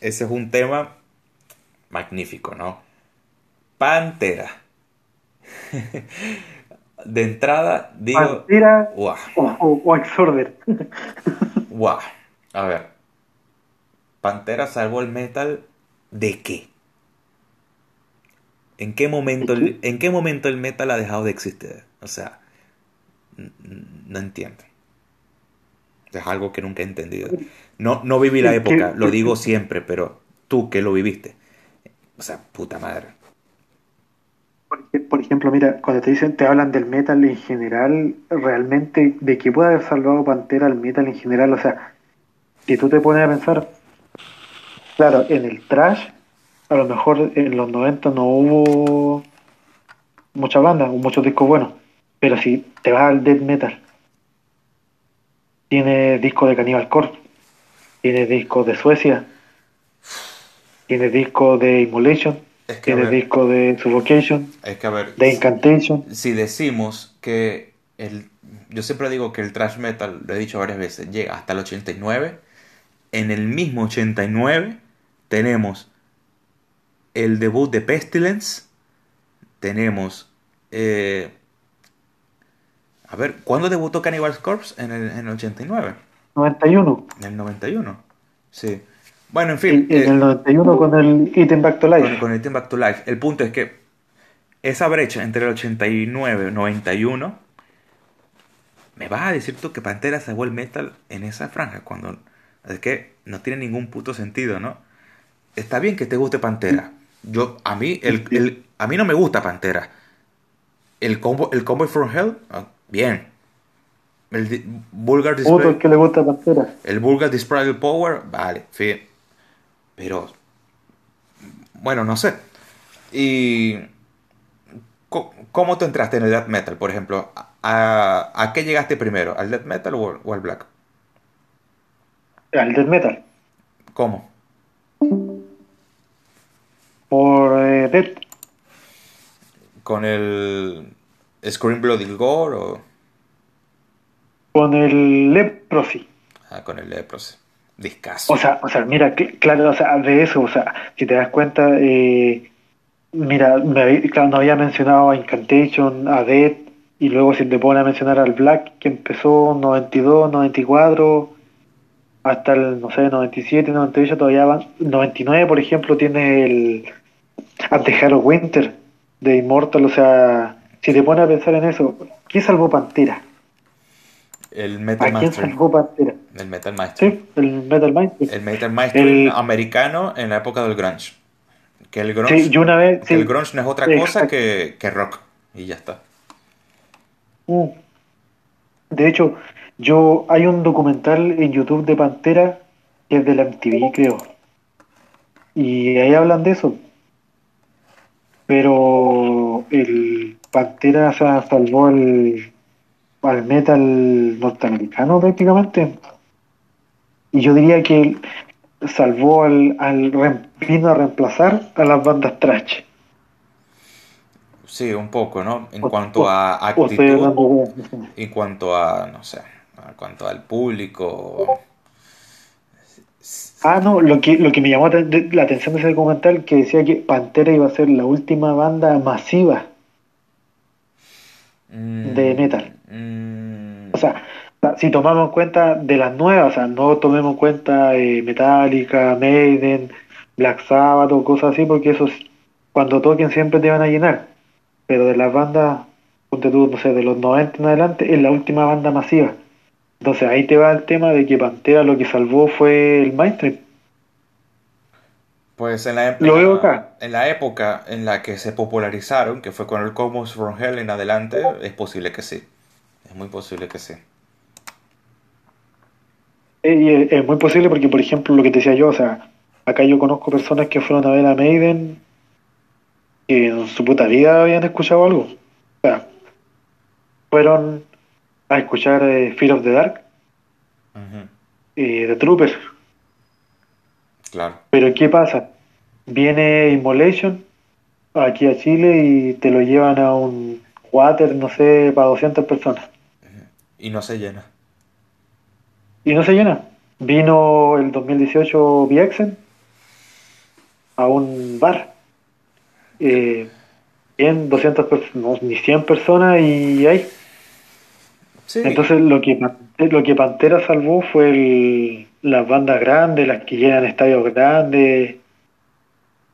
ese es un tema magnífico, ¿no? Pantera. de entrada, digo. Pantera o, o, wow. A ver. Pantera salvó el metal de qué? ¿En qué momento el, en qué momento el metal ha dejado de existir? O sea, no entiendo. Es algo que nunca he entendido. No, no viví la época, lo digo siempre, pero tú que lo viviste. O sea, puta madre. Por ejemplo, mira, cuando te dicen, te hablan del metal en general, realmente, de que puede haber salvado Pantera el metal en general, o sea, si tú te pones a pensar, claro, en el trash, a lo mejor en los 90 no hubo mucha banda, muchos discos buenos, pero si te vas al death metal, tiene disco de Cannibal Corpse, tiene disco de Suecia, tiene disco de Immolation, tiene disco de Suffocation, es que ver, de Incantation. Si decimos que el, yo siempre digo que el thrash metal, lo he dicho varias veces, llega hasta el 89, en el mismo 89 tenemos el debut de Pestilence, tenemos eh, a ver, ¿cuándo debutó Cannibal Corpse? En el, en el 89. 91. En el 91, sí. Bueno, en fin. En, el 91 eh, con el Item Back to Life. Con, el Item Back to Life. El punto es que esa brecha entre el 89 y 91, me vas a decir tú que Pantera se el metal en esa franja cuando es que no tiene ningún puto sentido, ¿no? Está bien que te guste Pantera. Yo a mí el, el a mí no me gusta Pantera. El combo el combo from Hell, ah, bien. El Vulgar Display. que le gusta. El Vulgar Display Power, vale, fin. Pero, bueno, no sé. ¿Y cómo te entraste en el death metal, por ejemplo? ¿A, a qué llegaste primero? ¿Al death metal o, al black? Al death metal. ¿Cómo? Por eh, death. ¿Con el Scream Bloody Gore o...? Con el Leprosy. Ah, con el Leprosy. Discaso. O sea, o sea, mira, claro, o sea, de eso, o sea, si te das cuenta, eh, mira, me, claro, no había mencionado a Incantation, a Dead, y luego si te pones a mencionar al Black, que empezó 92, 94, hasta el, no sé, 97, 98, todavía van, 99, por ejemplo, tiene el Antejaro Winter de Immortal, o sea, si te pones a pensar en eso, ¿qué salvó Pantera? El Metal ¿A quién salvó Pantera? El Metal Master. Sí, el Metal Master. El Metal Master americano en la época del grunge. Que el grunge, sí, una vez, el grunge no es otra cosa que, que, rock. Y ya está. Mm. De hecho, yo hay un documental en YouTube de Pantera que es de la MTV, creo. Y ahí hablan de eso. Pero el Pantera salvó al, al metal norteamericano prácticamente. Y yo diría que salvó al, al vino a reemplazar a las bandas trash. Sí, un poco, ¿no? En cuanto a actitud, en cuanto a, no sé, en cuanto al público. Ah, no, lo que, lo que me llamó la atención de ese documental que decía que Pantera iba a ser la última banda masiva de mm, metal. Mm. O sea, si tomamos en cuenta de las nuevas, o sea, no tomemos en cuenta eh, Metallica, Maiden, Black Sabbath o cosas así, porque esos cuando toquen siempre te van a llenar. Pero de las bandas, ponte tú, no sé, de los 90 en adelante, es la última banda masiva. Entonces ahí te va el tema de que Pantera lo que salvó fue el mainstream. Pues en la, época, en la época en la que se popularizaron, que fue con el Cosmos from Hell en adelante, es posible que sí. Es muy posible que sí. Eh, es muy posible porque, por ejemplo, lo que te decía yo, o sea, acá yo conozco personas que fueron a ver a Maiden y en su puta vida habían escuchado algo. O sea, fueron a escuchar eh, Fear of the Dark y The Troopers Claro. Pero ¿qué pasa? Viene Immolation aquí a Chile y te lo llevan a un water, no sé, para 200 personas. Y no se llena. Y no se llena. Vino el 2018 Viexen a un bar. Eh, 100, 200 personas, ni 100 personas y hay. Entonces lo que, lo que Pantera salvó fue el, las bandas grandes, las que llenan estadios grandes,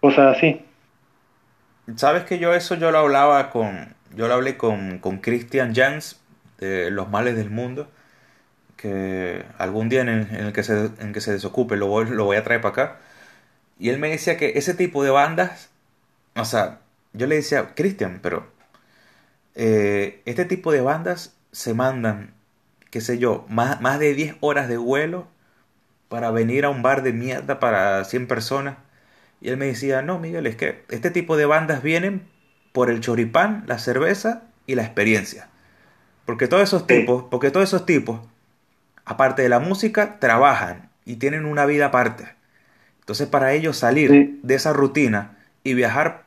cosas así. Sabes que yo eso yo lo hablaba con, yo lo hablé con, con Christian Jans de Los Males del Mundo, que algún día en el, que, se, en que se desocupe lo voy, lo voy a traer para acá. Y él me decía que ese tipo de bandas, o sea, yo le decía, Christian, pero eh, este tipo de bandas se mandan, qué sé yo, más, más de 10 horas de vuelo para venir a un bar de mierda para 100 personas. Y él me decía, no, Miguel, es que este tipo de bandas vienen por el choripán, la cerveza y la experiencia. Porque todos esos tipos, porque todos esos tipos, aparte de la música, trabajan y tienen una vida aparte. Entonces para ellos salir de esa rutina y viajar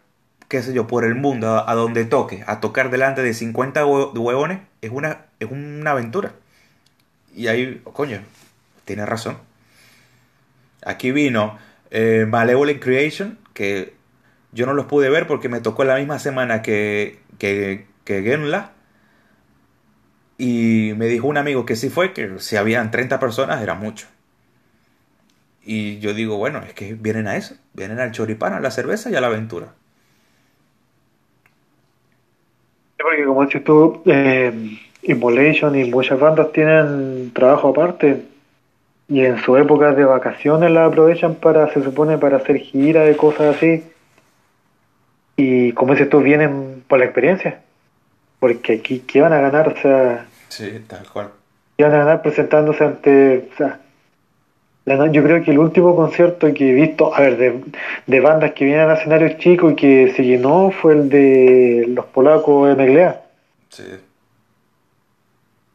qué sé yo, por el mundo, a, donde toque, a tocar delante de 50 huevones, es una, es una aventura. Y ahí, coño, tiene razón. Aquí vino eh, Malevolent Creation, que yo no los pude ver porque me tocó la misma semana que, que, Genla. Y me dijo un amigo que sí fue, que si habían 30 personas era mucho. Y yo digo, bueno, es que vienen a eso, vienen al choripán, a la cerveza y a la aventura. porque como dices tú, eh, y muchas bandas tienen trabajo aparte y en su época de vacaciones la aprovechan para, se supone, para hacer giras de cosas así. Y como dices tú, vienen por la experiencia. Porque aquí, ¿qué van a ganar? O sea, sí, tal cual. ¿Qué van a ganar presentándose ante, o sea, yo creo que el último concierto que he visto, a ver, de, bandas que vienen a escenarios chicos y que se llenó fue el de los polacos MGLA. Sí.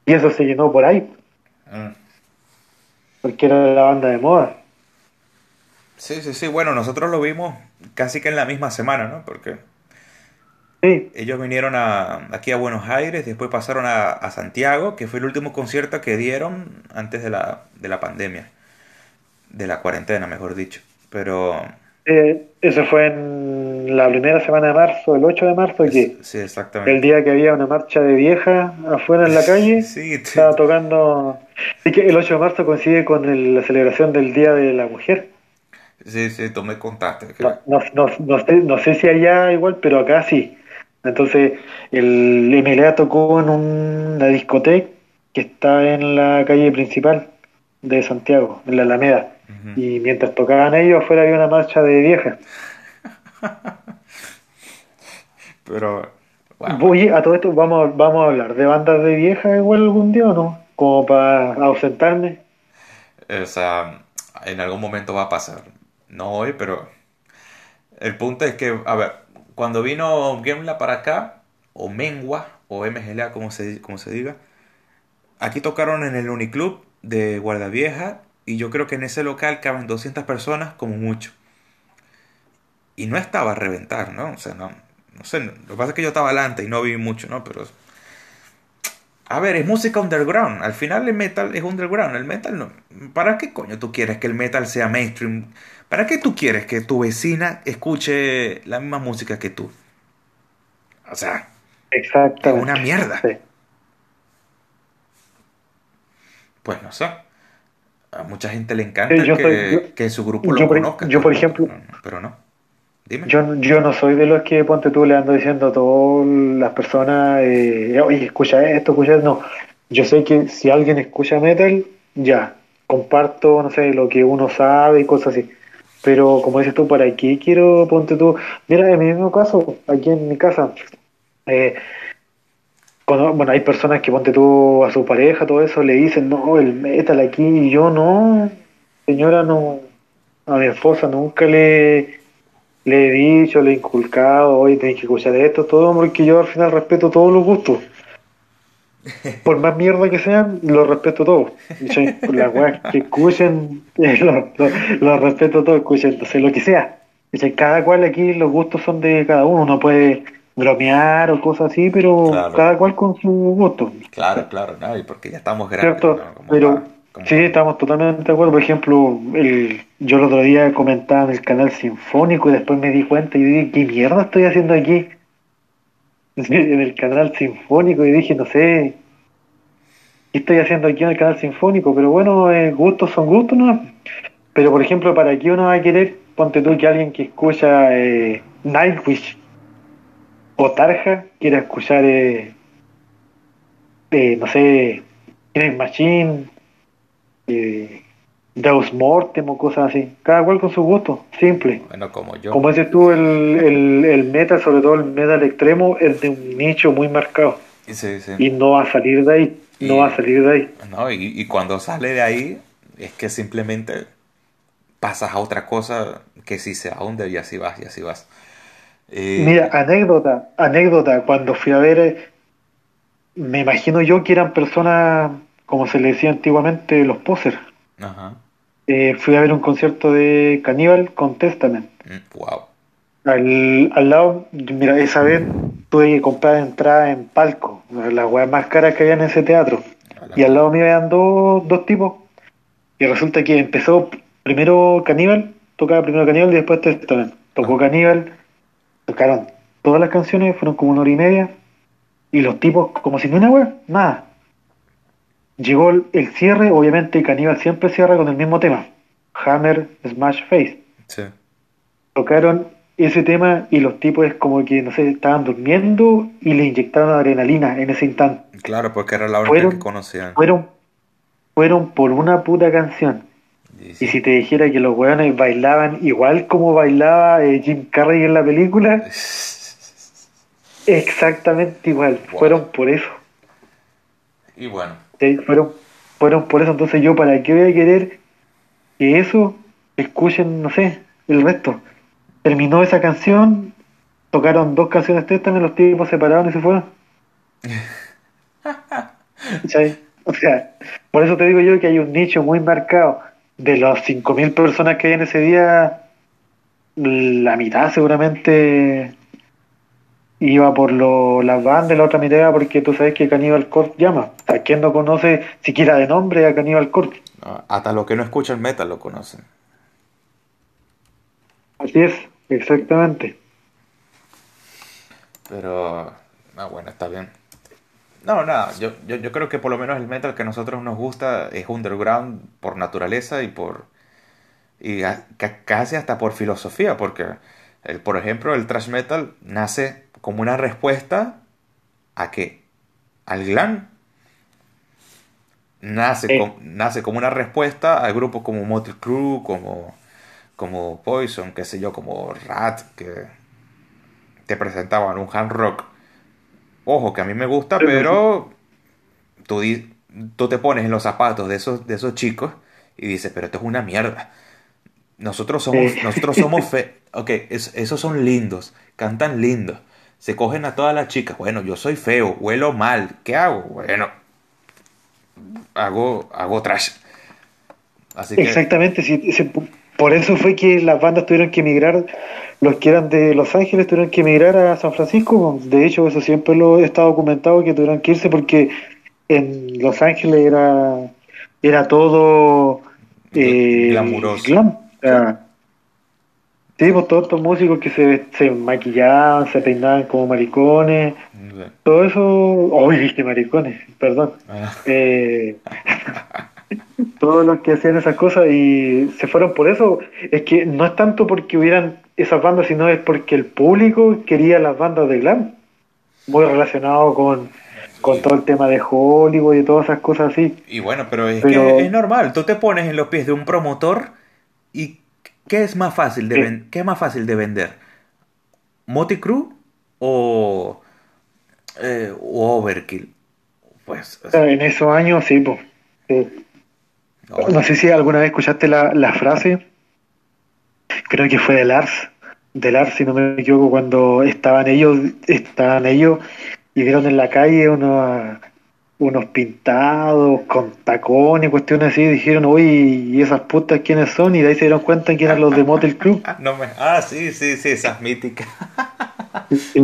Y eso se llenó por ahí. Mm. Porque era la banda de moda. Sí, sí, sí. Bueno, nosotros lo vimos casi que en la misma semana, ¿no? Porque sí. ellos vinieron a, aquí a Buenos Aires, después pasaron a, a, Santiago, que fue el último concierto que dieron antes de la, de la pandemia de la cuarentena, mejor dicho. Pero... Eh, eso fue en la primera semana de marzo, el 8 de marzo, aquí. Sí, exactamente. El día que había una marcha de vieja afuera en la calle. sí, Estaba tocando... Así que el 8 de marzo coincide con la celebración del Día de la Mujer. Sí, sí, tomé contacto. No, no, no, sé, no sé si allá igual, pero acá sí. Entonces, el MLA tocó en una discoteca que está en la calle principal de Santiago, en la Alameda. Y mientras tocaban ellos, afuera había una marcha de viejas. Pero. Oye, a todo esto vamos, vamos a hablar de bandas de viejas igual algún día o no? Como para ausentarme. O sea, en algún momento va a pasar. No hoy, pero. El punto es que, a ver, cuando vino Gemla para acá, o Mengua, o MGLA, como se, como se diga, aquí tocaron en el Uniclub de Guardavieja y yo creo que en ese local caben 200 personas como mucho. Y no estaba a reventar, ¿no? O sea, no, no sé, lo que pasa es que yo estaba adelante y no vi mucho, ¿no? Pero... A ver, es música underground. Al final el metal es underground. El metal no. ¿Para qué coño tú quieres que el metal sea mainstream? ¿Para qué tú quieres que tu vecina escuche la misma música que tú? O sea, Exacto. es una mierda. Pues no sé a mucha gente le encanta que, su grupo lo conozca. Yo, por ejemplo, pero no. Dime. Yo, yo no soy de los que, ponte tú, le ando diciendo a todas las personas, eh, oye, escucha esto, escucha esto. No, yo sé que si alguien escucha metal, ya, comparto, no sé, lo que uno sabe y cosas así. Pero como dices tú, ¿para qué quiero, ponte tú? Mira, en mi mismo caso, aquí en mi casa, eh, bueno, hay personas que ponte tú a su pareja, todo eso, le dicen, no, el metal aquí, yo no, señora, no, a mi esposa nunca le, le he dicho, le he inculcado, oye, tenés que escuchar esto, todo, porque yo al final respeto todos los gustos. Por más mierda que sean, lo respeto todo. La weá que escuchen, lo, respeto todo, escuchen, entonces lo que sea. Cada cual aquí, los gustos son de cada uno, uno puede bromear o cosas así, pero cada cual con su gusto. Claro, claro, ¿no? y porque ya estamos grandes. Pero, Como- Sí, estamos totalmente de acuerdo. Por ejemplo, el, yo el otro día comentaba en el canal Sinfónico y después me di cuenta y dije, ¿qué mierda estoy haciendo aquí? En el canal Sinfónico y dije, no sé, ¿qué estoy haciendo aquí en el canal Sinfónico? Pero bueno, eh, gustos son gustos, ¿no? Pero por ejemplo, ¿para qué uno va a querer? Ponte tú que alguien que escucha eh, Nightwish o Tarja quiera escuchar, eh, eh, no sé, Green Machine, eh, Deus Mortem o cosas así. Cada cual con su gusto, simple. Bueno, como yo. Como dices tú, el, el, el metal, sobre todo el metal extremo, es de un nicho muy marcado. Sí, sí. Y no va a salir de ahí. No va a salir de ahí. No, y, y cuando sale de ahí, es que simplemente pasas a otra cosa que sí se ahonda y así vas, y así vas. Eh, Mira, anécdota, anécdota, cuando fui a ver, eh, me imagino yo que eran personas, como se le decía antiguamente, los posers. Ajá. Eh, fui a ver un concierto de Cannibal con Testament. Mm, Wow. Al, al lado, mira, esa vez tuve que comprar entrada en palco, las weas más caras que había en ese teatro. Y al lado mío habían dos, dos tipos. Y resulta que empezó primero Caníbal, tocaba primero Caníbal y después Testament. Tocó Caníbal, tocaron todas las canciones, fueron como una hora y media. Y los tipos, como si no una wea, nada. Llegó el, el cierre, obviamente Caníbal siempre cierra con el mismo tema: Hammer, Smash Face. Sí. Tocaron ese tema y los tipos es como que, no sé, estaban durmiendo y le inyectaron adrenalina en ese instante. Claro, porque era la única que conocían. Fueron, fueron por una puta canción. Y si te dijera que los weones bailaban igual como bailaba eh, Jim Carrey en la película, exactamente igual. Wow. Fueron por eso. Y bueno, ¿sí? Fueron, fueron por eso. Entonces yo, ¿para qué voy a querer que eso escuchen, no sé, el resto? Terminó esa canción, tocaron dos canciones Testament, los tipos se pararon y se fueron. O sea, por eso te digo yo que hay un nicho muy marcado. De las 5.000 personas que hay en ese día, la mitad seguramente iba por lo, las bandas, la otra mitad iba porque tú sabes que Cannibal Corpse llama. O sea, ¿quién no conoce siquiera de nombre a Cannibal Corpse? no, hasta los que no escuchan metal lo conocen. Así es, exactamente. Pero, ah, bueno, está bien. No, nada, yo, yo, yo creo que por lo menos el metal que a nosotros nos gusta es underground por naturaleza y por. y casi hasta por filosofía, porque, el, por ejemplo, el thrash metal nace como una respuesta a qué? Al glam. Nace, com- nace como una respuesta a grupos como Motley Crue, como, como Poison, qué sé yo, como Rat, que te presentaban un hard rock. Ojo, que a mí me gusta, Pero- tú, di- tú te pones en los zapatos de esos, de esos chicos y dices, pero esto es una mierda. Nosotros somos, nosotros somos fe. Ok, es- esos son lindos, cantan lindo. Se cogen a todas las chicas. Bueno, yo soy feo, huelo mal. ¿Qué hago? Bueno, hago, hago trash. Así que, Exactamente, sí, sí, por eso fue que las bandas tuvieron que emigrar, los que eran de Los Ángeles tuvieron que emigrar a San Francisco, de hecho eso siempre lo está documentado que tuvieron que irse porque en Los Ángeles era, era todo eh, Glamuroso. glam, sí, pues todos estos músicos que se, se maquillaban, se peinaban como maricones, todo eso, hoy dije maricones, perdón, Ah, eh, todos los que hacían esas cosas y se fueron por eso. Es que no es tanto porque hubieran esas bandas, sino es porque el público quería las bandas de glam. Muy relacionado con, con todo el tema de Hollywood y todas esas cosas así. Y bueno, pero es Pero- que es normal. Tú te pones en los pies de un promotor y ¿qué es más fácil de, Sí. ven- ¿qué es más fácil de vender? ¿Motley Crue o, eh, o Overkill? Pues, O sea, en esos años, sí, pues. sí. no, No sé si alguna vez escuchaste la, la frase, creo que fue de Lars, de Lars, si no me equivoco, cuando estaban ellos, estaban ellos y vieron en la calle unos, unos pintados con tacones, cuestiones así, dijeron, uy, ¿y esas putas quiénes son? Y de ahí se dieron cuenta que eran los de Motel Club. Ah, no me- ah, sí, sí, sí, esas míticas.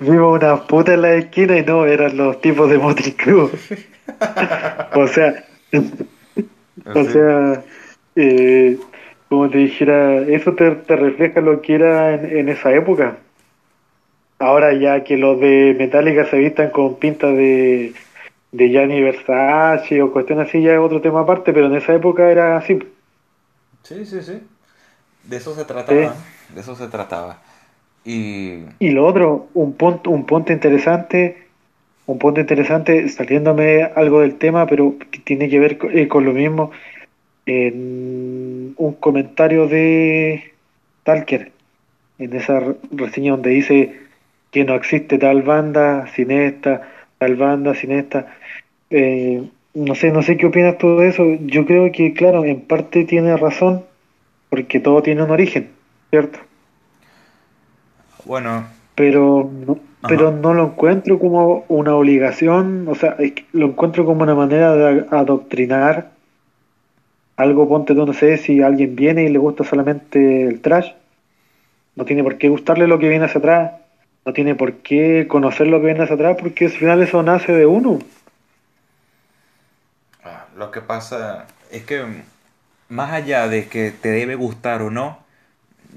Vimos unas putas en la esquina y no, eran los tipos de Motel Club. O sea, o sea, eh, como te dijera, eso te, refleja lo que era en, esa época. Ahora ya que los de Metallica se vistan con pinta de, de Gianni Versace o cuestión así, ya es otro tema aparte, pero en esa época era así. Sí, sí, sí. De eso se trataba. De eso se trataba. Y... y lo otro, un punto, un punto interesante, un punto interesante, saliéndome algo del tema, pero que tiene que ver con, eh, con lo mismo, en un comentario de Talker, en esa reseña donde dice que no existe tal banda sin esta, tal banda sin esta. Eh, no sé, no sé qué opinas tú de eso. Yo creo que, claro, en parte tiene razón, porque todo tiene un origen, ¿cierto? Bueno. Pero no, pero no lo encuentro como una obligación, o sea, lo encuentro como una manera de adoctrinar algo, ponte tú, no sé, si alguien viene y le gusta solamente el trash, no tiene por qué gustarle lo que viene hacia atrás, no tiene por qué conocer lo que viene hacia atrás, porque al final eso nace de uno. Ah, lo que pasa es que más allá de que te debe gustar o no,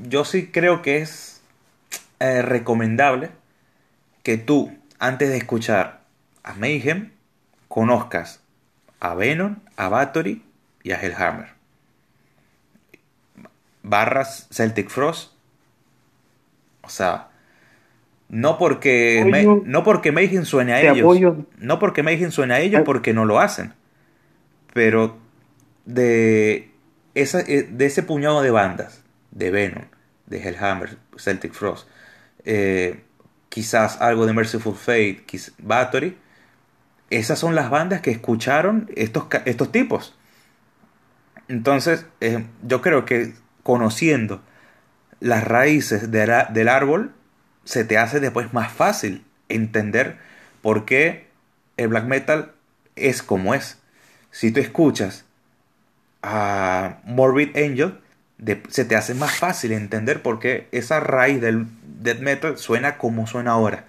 yo sí creo que es eh, recomendable que tú, antes de escuchar a Mayhem, conozcas a Venom, a Battery y a Hellhammer. Barras Celtic Frost. O sea, no porque, no porque Mayhem suene a ellos. No porque Mayhem suene a ellos porque no lo hacen. Pero de, esa, eh, de ese puñado de bandas, de Venom, de Hellhammer, Celtic Frost, eh, quizás algo de Merciful Fate, Battery, esas son las bandas que escucharon estos, estos tipos. Entonces, eh, yo creo que conociendo las raíces del árbol, se te hace después más fácil entender por qué el black metal es como es. Si tú escuchas a Morbid Angel, se te hace más fácil entender por qué esa raíz del death metal suena como suena ahora.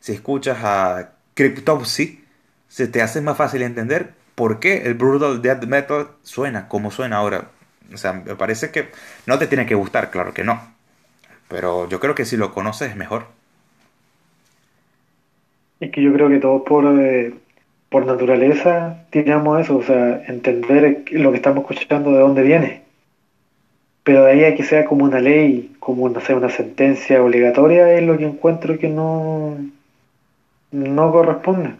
Si escuchas a Cryptopsy, se te hace más fácil entender por qué el brutal death metal suena como suena ahora. O sea, me parece que no te tiene que gustar, claro que no. Pero yo creo que si lo conoces es mejor. Es que yo creo que todos por, eh, por naturaleza tiramos eso, o sea, entender lo que estamos escuchando de dónde viene. Pero de ahí a que sea como una ley, como no sé, una sentencia obligatoria, es lo que encuentro que no, no corresponde.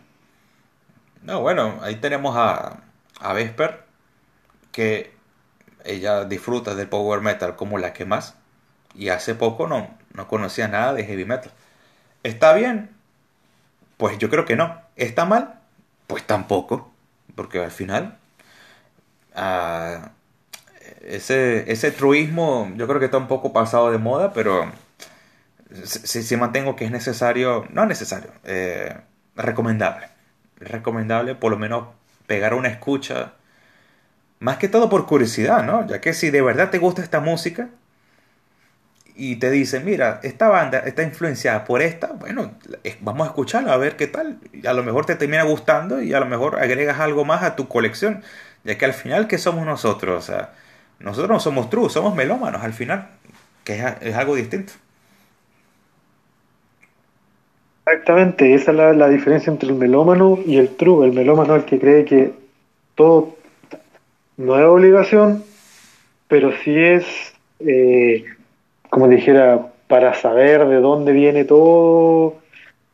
No, bueno, ahí tenemos a, a Vesper, que ella disfruta del power metal como la que más, y hace poco no, no conocía nada de heavy metal. ¿Está bien? Pues yo creo que no. ¿Está mal? Pues tampoco, porque al final ah, ese, ese truismo yo creo que está un poco pasado de moda, pero sí, mantengo que es necesario, no necesario, eh, recomendable recomendable por lo menos pegar una escucha, más que todo por curiosidad, ¿no? Ya que si de verdad te gusta esta música y te dicen, mira, esta banda está influenciada por esta, bueno, vamos a escucharla, a ver qué tal. A lo mejor te termina gustando y a lo mejor agregas algo más a tu colección, ya que al final, ¿qué somos nosotros? O sea, nosotros no somos true, somos melómanos al final, que es algo distinto. Exactamente, esa es la, diferencia entre el melómano y el true. El melómano es el que cree que todo no es obligación, pero sí es, eh, como dijera, para saber de dónde viene todo,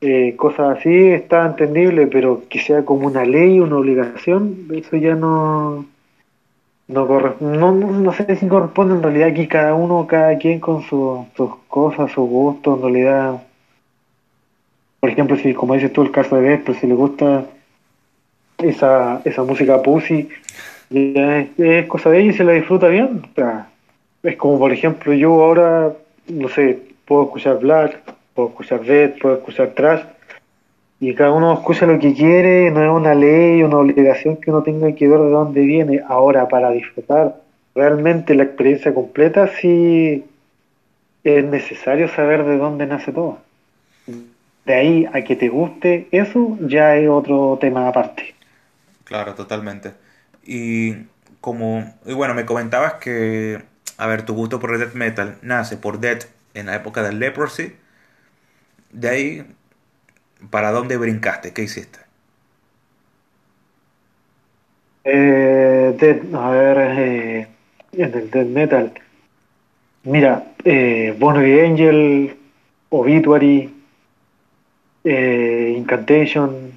eh, cosas así, está entendible, pero que sea como una ley, una obligación, eso ya no, no, corre, no, no, sé si corresponde en realidad aquí cada uno, cada quien con sus cosas, sus gustos, en realidad por ejemplo, si como dices tú el caso de Vesper, si le gusta esa, esa música pussy, es, cosa de ella y se la disfruta bien. Es como, por ejemplo, yo ahora, no sé, puedo escuchar Black, puedo escuchar Dead, puedo escuchar Trash, y cada uno escucha lo que quiere, no es una ley, una obligación que uno tenga que ver de dónde viene. Ahora, para disfrutar realmente la experiencia completa, sí es necesario saber de dónde nace todo. De ahí a que te guste eso, ya es otro tema aparte. Claro, totalmente. Y como, y bueno, me comentabas que, a ver, tu gusto por el death metal nace por death en la época del leprosy. De ahí, ¿para dónde brincaste? ¿Qué hiciste? Eh, death, a ver, eh, en el death metal. Mira, eh, Bonnie Angel, Obituary, eh, Incantation,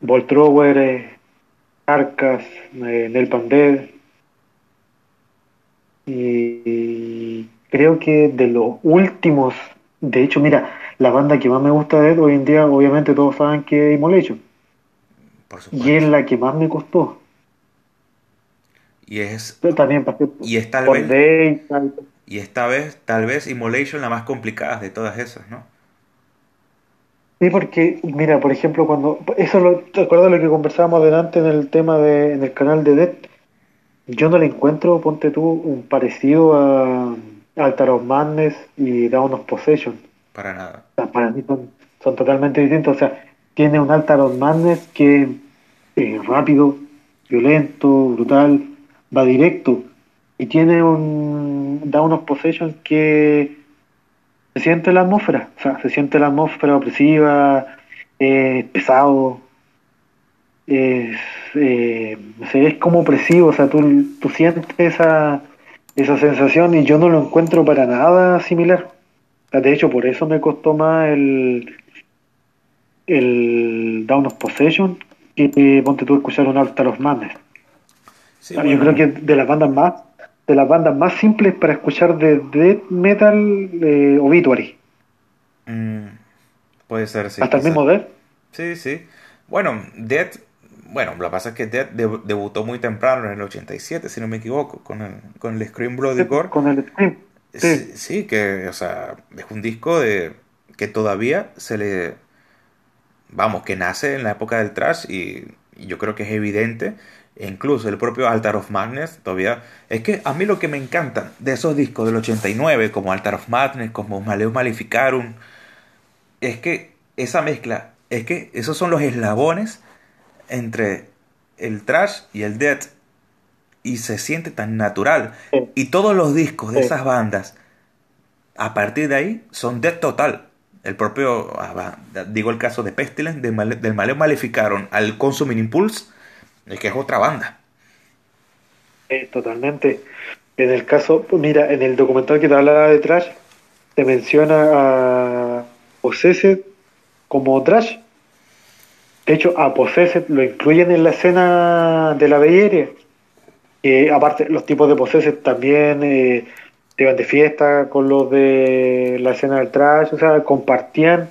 Voltrower, eh, Arcas, eh, Nel Pandel. Y creo que de los últimos, de hecho, mira, la banda que más me gusta de él hoy en día, obviamente todos saben que es Immolation. Por Y es la que más me costó. Y es, Pero también pasé y es tal por vez, Day, tal- y esta vez, tal vez Immolation la más complicada de todas esas, ¿no? Sí, porque, mira, por ejemplo, cuando. Eso lo, ¿te acuerdas lo que conversábamos adelante en el tema de. en el canal de Dead? Yo no le encuentro, ponte tú, un parecido a. Altar of Madness y Dawn of Possession. Para nada. O sea, para mí son, son totalmente distintos. O sea, tiene un Altar of Madness que es rápido, violento, brutal, va directo. Y tiene un Down of Possession que se siente la atmósfera. O sea, se siente la atmósfera opresiva, es pesado, es, eh, es como opresivo. O sea, tú, tú sientes esa, esa sensación y yo no lo encuentro para nada similar. O sea, de hecho, por eso me costó más el, el Down of Possession que ponte tú a escuchar un Altar of Madness. Sí, Yo creo que de las bandas más de las bandas más simples para escuchar de death metal eh, Obituary. mm, puede ser, sí. Hasta el mismo death. Sí, sí. Bueno, Dead, bueno, lo que pasa es que Dead deb- debutó muy temprano, en el 87, si no me equivoco, con el, con el Scream Bloody Gore. Con el Scream. Sí, Sí. sí, que, o sea, es un disco de que todavía se le, vamos, que nace en la época del trash y, y yo creo que es evidente, e incluso el propio Altar of Madness todavía, es que a mí lo que me encanta de esos discos del 89, como Altar of Madness, como Maleus Maleficarum, es que esa mezcla, es que esos son los eslabones entre el trash y el death y se siente tan natural. Sí. Y todos los discos de Sí. esas bandas, a partir de ahí, son death total. El propio, ah, digo el caso de Pestilence, de Male- del Maleo Maleficaron al Consuming Impulse, es que es otra banda. Eh, totalmente. En el caso, mira, en el documental que te hablaba de Trash, te menciona a Possessed como Trash. De hecho, a Possessed lo incluyen en la escena de la. Que aparte, los tipos de Possessed también eh, iban de fiesta con los de la escena del Trash, o sea, compartían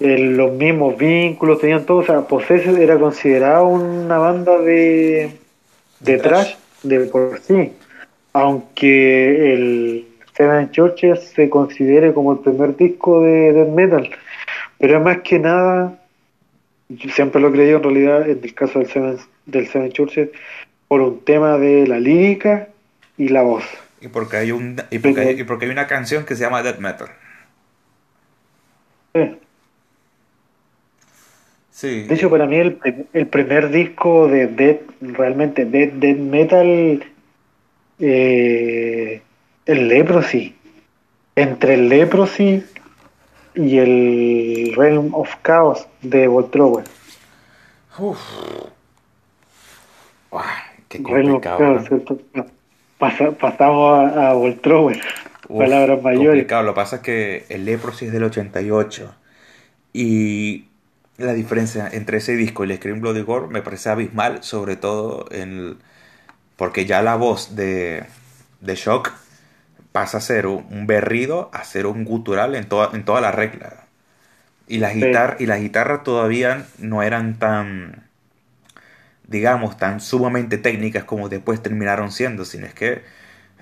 eh, los mismos vínculos, tenían todo. O sea, Possessed era considerado una banda de, de trash de por sí, aunque el Seven Churches se considere como el primer disco de death metal, pero es más que nada, yo siempre lo he creído en realidad en el caso del Seven, del Seven Churches, por un tema de la lírica y la voz. Y porque hay, un, y porque hay, y porque hay una canción que se llama Death Metal. Sí. De hecho, para mí el, el primer disco de death, realmente death, death metal, eh, el Leprosy. Entre el Leprosy y el Realm of Chaos de Voltrower. Uf. Qué Realm of complicado. Chaos, ¿no? ¿cierto? Pasa- pasamos a, a Voltrower. Uf, Palabras mayores. complicado. Lo que pasa es que el Leprosy es del 88. Y la diferencia entre ese disco y el Scream Bloody Gore me parece abismal, sobre todo en el- porque ya la voz de, de Shock pasa a ser un, berrido a ser un gutural en toda, en toda la regla. Y las Sí. guitar- y las guitarras todavía no eran tan, digamos, tan sumamente técnicas como después terminaron siendo, sino es que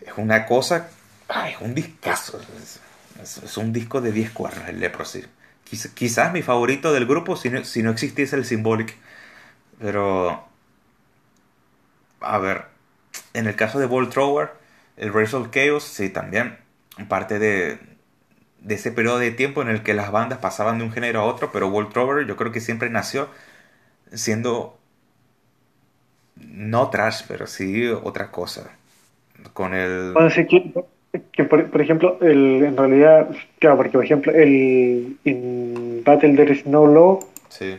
es una cosa, ay, es un discazo. Es, es- es un disco de 10 cuernos el Leprosy. Quiz- quizás mi favorito del grupo si no, si no existiese el Symbolic. Pero, a ver, en el caso de Ball Thrower, el Race of Chaos, sí, también parte de, de ese periodo de tiempo en el que las bandas pasaban de un género a otro, pero Ball Thrower yo creo que siempre nació siendo no trash, pero sí otra cosa. Con el... Que, que por, por ejemplo, el, en realidad, claro, porque por ejemplo, el in Battle There is no law Sí.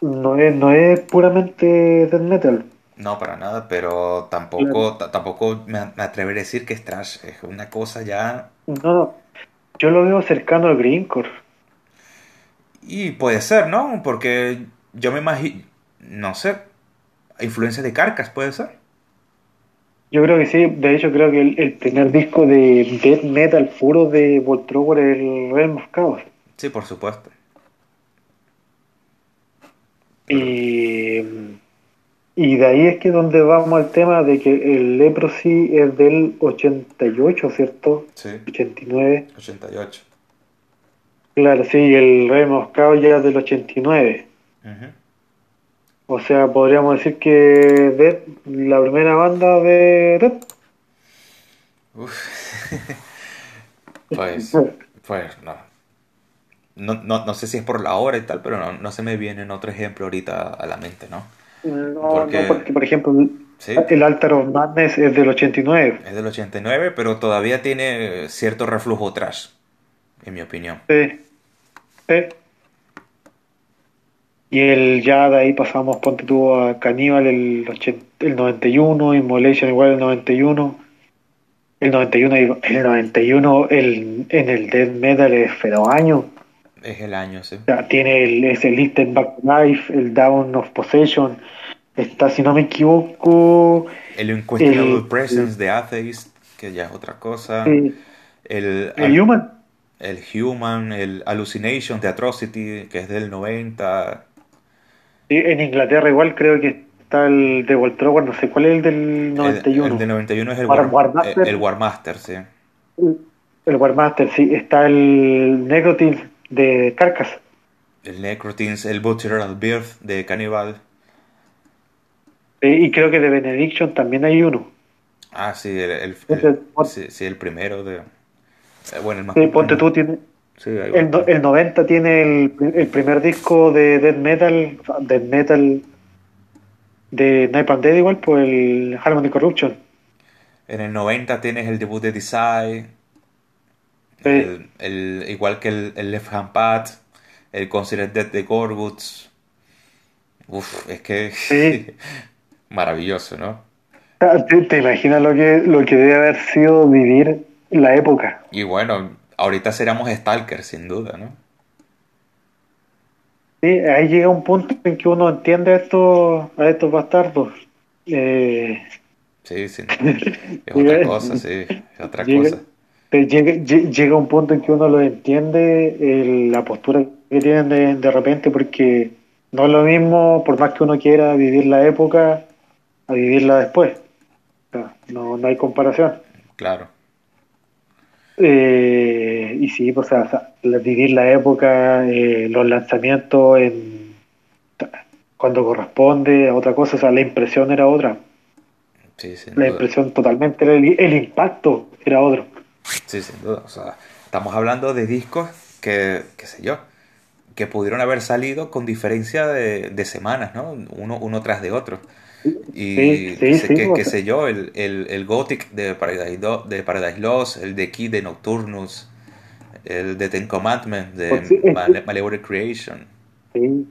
no es, no es puramente death metal. No, para nada, pero tampoco, ta- tampoco me, me atreveré a decir que es trash. Es una cosa ya... No, no. Yo lo veo cercano al greencore. Y puede ser, ¿no? Porque yo me imagino... No sé. Influencia de Carcas, puede ser. Yo creo que sí, de hecho creo que el, el primer disco de death metal puro de Voltrower es el Realm of Chaos. Sí, por supuesto. Y, y de ahí es que donde vamos al tema de que el Leprosy es del 88, ¿cierto? Sí, 89. 88. Claro, sí, el Realm of Chaos ya es del 89. Ujú. O sea, podríamos decir que Death, la primera banda de Death, Uf. Pues, pues no. No, no. no sé si es por la hora y tal, pero no, no se me viene otro ejemplo ahorita a la mente, ¿no? No, Porque- no, porque por ejemplo Sí. el Altar of Madness es del 89. Es del 89, pero todavía tiene cierto reflujo trash, en mi opinión. Sí. Sí. Y el ya de ahí pasamos, ponte tú a Cannibal el, 80 el 91, Immolation igual el 91. El 91, digo, el 91 el, en el Death Metal es feo año. Es el año, sí. O sea, tiene el, ese Lifted Back Life, el Down of Possession. Está, si no me equivoco, El Unquestionable El- Presence de Atheist, que ya es otra cosa. eh, El, el Human. el Human, el Hallucination de Atrocity, que es del 90. Sí, en Inglaterra igual creo que está el de Voltrower, no sé cuál es el del El, 91. el del 91 es el, War- War, Warmaster. el, el Warmaster, sí. El Warmaster, sí. Está el Necrotil de Carcass. El Necrotins, el Butcheral Birth de Cannibal. Y creo que de Benediction también hay uno. Ah, sí, el, el, el- es- sí, sí, el primero de... eh, Bueno, el más Sí, ponte tú, tiene, Sí, el, no- el 90 tiene el, el primer disco de Death Metal, Death Metal de and Dead igual, pues el Harmony Corruption. En el 90 tienes el debut de Desire, Sí. el, el- igual que el, el Left Hand Pad, el Considered Death de Gorguts. Uf, es que Sí. maravilloso, ¿no? Ah, ¿Te, te imaginas lo que, lo que debe haber sido vivir la época? Y bueno, ahorita seríamos Stalkers, sin duda, ¿no? Sí, ahí llega un punto en que uno entiende a estos, a estos bastardos. Eh, Sí, sí. Es otra cosa, sí, es otra Llega- cosa. Te llega, lle- llega un punto en que uno lo entiende, la postura que tienen de, de repente, porque no es lo mismo, por más que uno quiera vivir la época, a vivirla después. O sea, no, no hay comparación. Claro. Eh, y sí, pues, o sea, vivir la época, eh, los lanzamientos en, cuando corresponde a otra cosa, o sea, la impresión era otra. Sí, La duda. impresión totalmente, era el, el impacto era otro. Sí, sin duda. O sea, estamos hablando de discos que, qué sé yo, que pudieron haber salido con diferencia de, de semanas, ¿no? Uno, uno tras de otro. Y Sí, sí, qué, sé- sí, qué yo, el, el, el Gothic de Paradise, Do- de Paradise Lost, el de Key de Nocturnus, el de Ten Commandments de Pues es- Male- Malevolent Creation. Sí,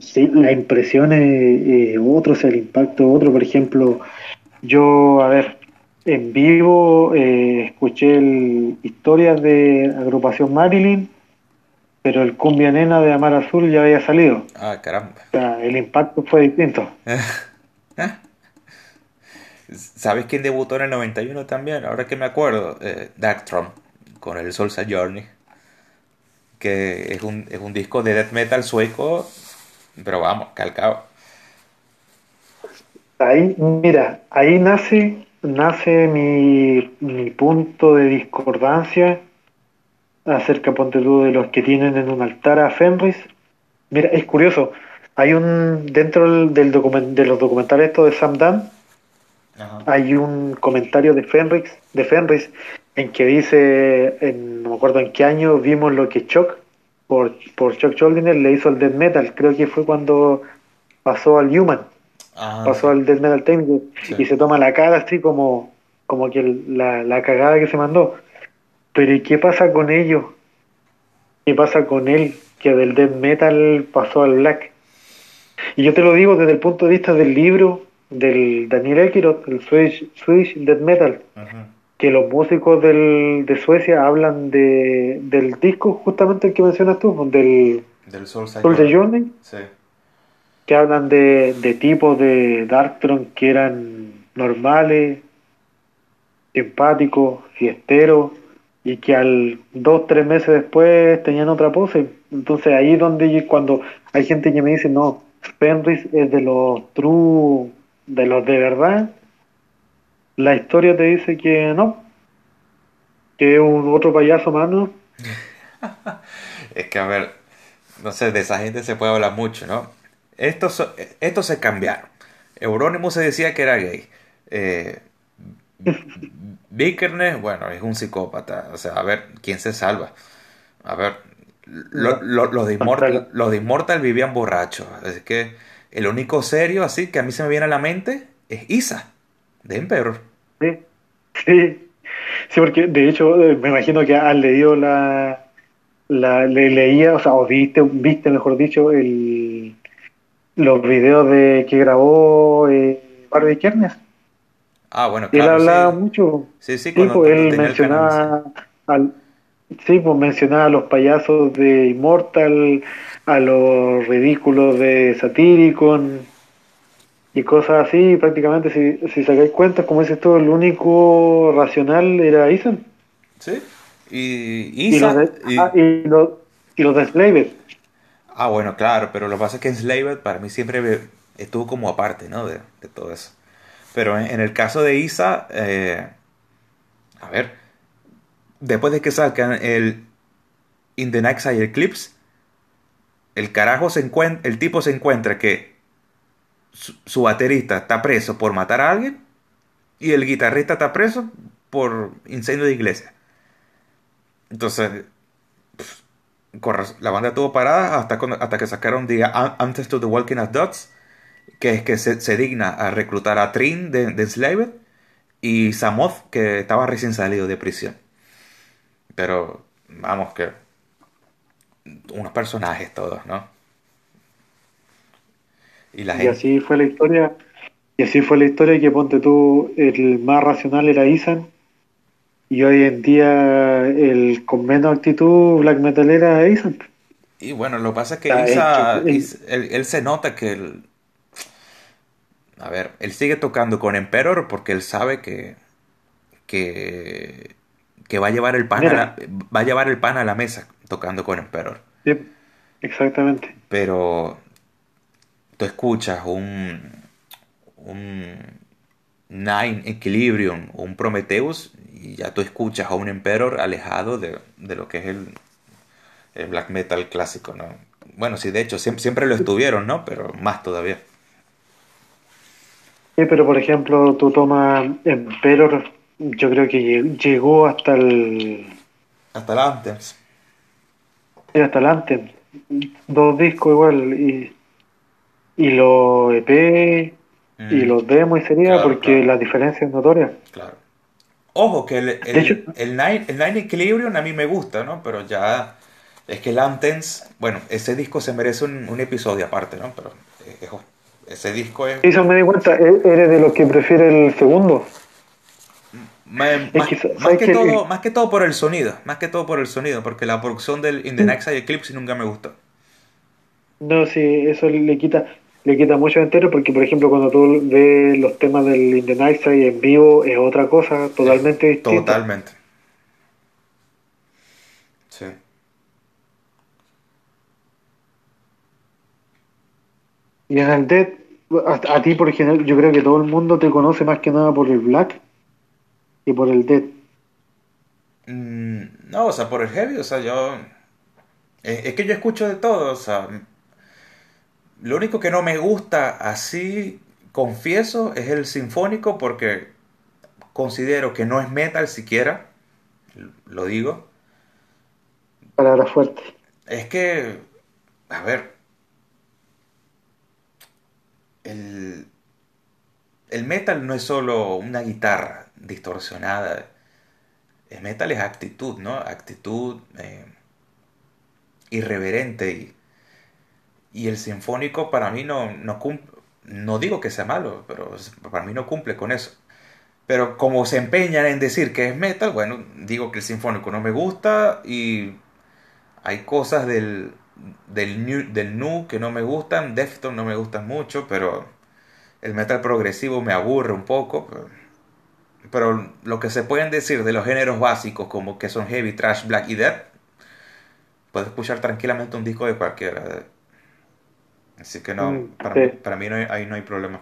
sí la impresión es eh, otro, o sea, el impacto otro. Por ejemplo, yo, a ver, en vivo eh, escuché el, historias de agrupación Marilyn, pero el Cumbia Nena de Amar Azul ya había salido. Ah, caramba. O sea, el impacto fue distinto. ¿Sabes quién debutó en el 91 también? Ahora que me acuerdo, eh, Darkthrone, con el Soul's Journey, que es un, es un disco de death metal sueco, pero vamos, calcado. Ahí, mira, ahí nace, nace mi, mi punto de discordancia acerca, ponte tú, de los que tienen en un altar a Fenris. Mira, es curioso, hay un, dentro del, del documen- de los documentales estos de Sam Ajá. hay un comentario de Fenris, de Fenris en que dice, en, no me acuerdo en qué año vimos lo que Chuck, por, por Chuck Schuldiner, le hizo al death metal, creo que fue cuando pasó al Human. Ah, pasó al death metal técnico Sí. y se toma la cara así como, como que la, la cagada que se mandó. Pero ¿y qué pasa con ellos? ¿Qué pasa con él que del death metal pasó al black? Y yo te lo digo desde el punto de vista del libro del Daniel Ekirot, el Swedish, Swedish Death Metal, que los músicos del, de Suecia hablan de, del disco, justamente el que mencionas tú, del Del Soul Soul Journey. Journey, Sí. Que hablan de, de tipos de Darktron que eran normales, simpáticos, fiesteros, y que al dos, tres meses después tenían otra pose. Entonces ahí es donde cuando hay gente que me dice, no, Fenris es de los true, de los de verdad, la historia te dice que no, que es un otro payaso más. Es que, a ver, no sé, de esa gente se puede hablar mucho, ¿no? Estos, estos se cambiaron. Euronymous se decía que era gay. Eh, bueno, es un psicópata. O sea, a ver, ¿quién se salva? A ver, lo- lo- los, de Immortal, los de Immortal vivían borrachos. Es que el único serio así que a mí se me viene a la mente es Isa, de Emperor. Sí, sí, sí, porque de hecho eh, me imagino que has leído la, la le leía, o sea, o viste, viste mejor dicho, el, los videos de que grabó eh, Barbie Kernes. Ah, bueno, Él claro. hablaba sí. mucho, Sí, sí, sí, cuando, pues cuando él mencionaba al, sí, pues mencionaba a los payasos de Immortal, a los ridículos de Satyricon y cosas así, y prácticamente si, si sacáis cuenta, como dices tú, el único racional era Ethan. Sí. Y Y Isa. los de, y- ah, y los, y los de Slaved. Ah, bueno, claro, pero lo que pasa es que Enslaved para mí siempre estuvo como aparte, ¿no? De, todo eso. Pero en, el caso de Isa, eh, a ver, después de que sacan el In the Night Side Eclipse, el carajo se encuentra, el tipo se encuentra que su, su baterista está preso por matar a alguien y el guitarrista está preso por incendio de iglesia. Entonces, la banda estuvo parada hasta, hasta que sacaron The An- Antes to the Walking as Dots, que es que se, se digna a reclutar a Trin de, de Enslaved y Samoth, que estaba recién salido de prisión. Pero, vamos, que. Unos personajes todos, ¿no? Y la Y gente. así fue la historia. Y así fue la historia que ponte tú, el más racional era Ethan. Y hoy en día el con menos actitud black metal era Ethan. Y bueno, lo que pasa es que Isa, es él, él se nota que él, a ver, él sigue tocando con Emperor porque él sabe que, que, que va a llevar el pan a la, va a llevar el pan a la mesa tocando con Emperor. Exactamente. Pero tú escuchas un, un Nine Equilibrium o un Prometheus y ya tú escuchas a un Emperor alejado de, de lo que es el, el black metal clásico, ¿no? Bueno, sí, de hecho, siempre, siempre lo estuvieron, ¿no? Pero más todavía. Sí, pero por ejemplo, tú tomas Emperor, yo creo que lle- llegó hasta el, Hasta el Anthems. sí, hasta el Anthem. Dos discos igual. Y, y los EP y Mm, los demos y sería Claro, porque claro. la diferencia es notoria. Claro. Ojo, que el, el, el Nine, el Nine Equilibrium a mí me gusta, ¿no? Pero ya es que el Anthems, bueno, ese disco se merece un, un episodio aparte, ¿no? Pero eh, es- ese disco es... Eso me di cuenta, e- eres de los que prefiere el segundo. Me- más, que, más ¿sabes que todo, más que todo por el sonido, más que todo por el sonido, porque la producción del In the Mm. Next Eclipse nunca me gustó. No, sí, eso le quita, le quita mucho entero porque, por ejemplo, cuando tú ves los temas del In the Night Side en vivo es otra cosa totalmente distinta. Totalmente. Sí. Y en el Dead, a, a ti por ejemplo, yo creo que todo el mundo te conoce más que nada por el Black y por el Dead. Mm, no, o sea, por el heavy, o sea, yo... Es, es que yo escucho de todo, o sea... Lo único que no me gusta así, confieso, es el sinfónico porque considero que no es metal siquiera, lo digo. Palabra fuerte. Es que, a ver, el, el metal no es solo una guitarra distorsionada. El metal es actitud, ¿no? Actitud eh, irreverente. Y, y, el sinfónico para mí no, no cumple. No digo que sea malo, pero para mí no cumple con eso. Pero como se empeñan en decir que es metal, bueno, digo que el sinfónico no me gusta y hay cosas del, del, new, del nu que no me gustan, Deftones no me gustan mucho, pero el metal progresivo me aburre un poco. Pero, lo que se pueden decir de los géneros básicos como que son heavy, trash, black y death, puedes escuchar tranquilamente un disco de cualquiera. Así que no, mm, para, mí, para mí no ahí no hay problema.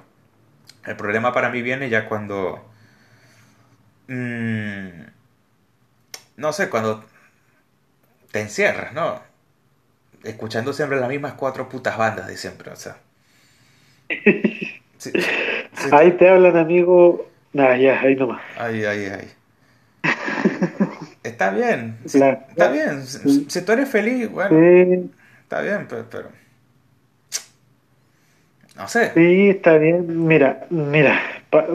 El problema para mí viene ya cuando... Mmm, no sé, cuando te encierras, ¿no? Escuchando siempre las mismas cuatro putas bandas de siempre, o sea. Ahí te hablan, amigo. Nah, ya, ahí nomás. Ahí, ahí, ahí. está bien. está bien. Si, tú eres feliz, bueno. Está bien, pero, No sé. Sí, está bien. Mira, mira,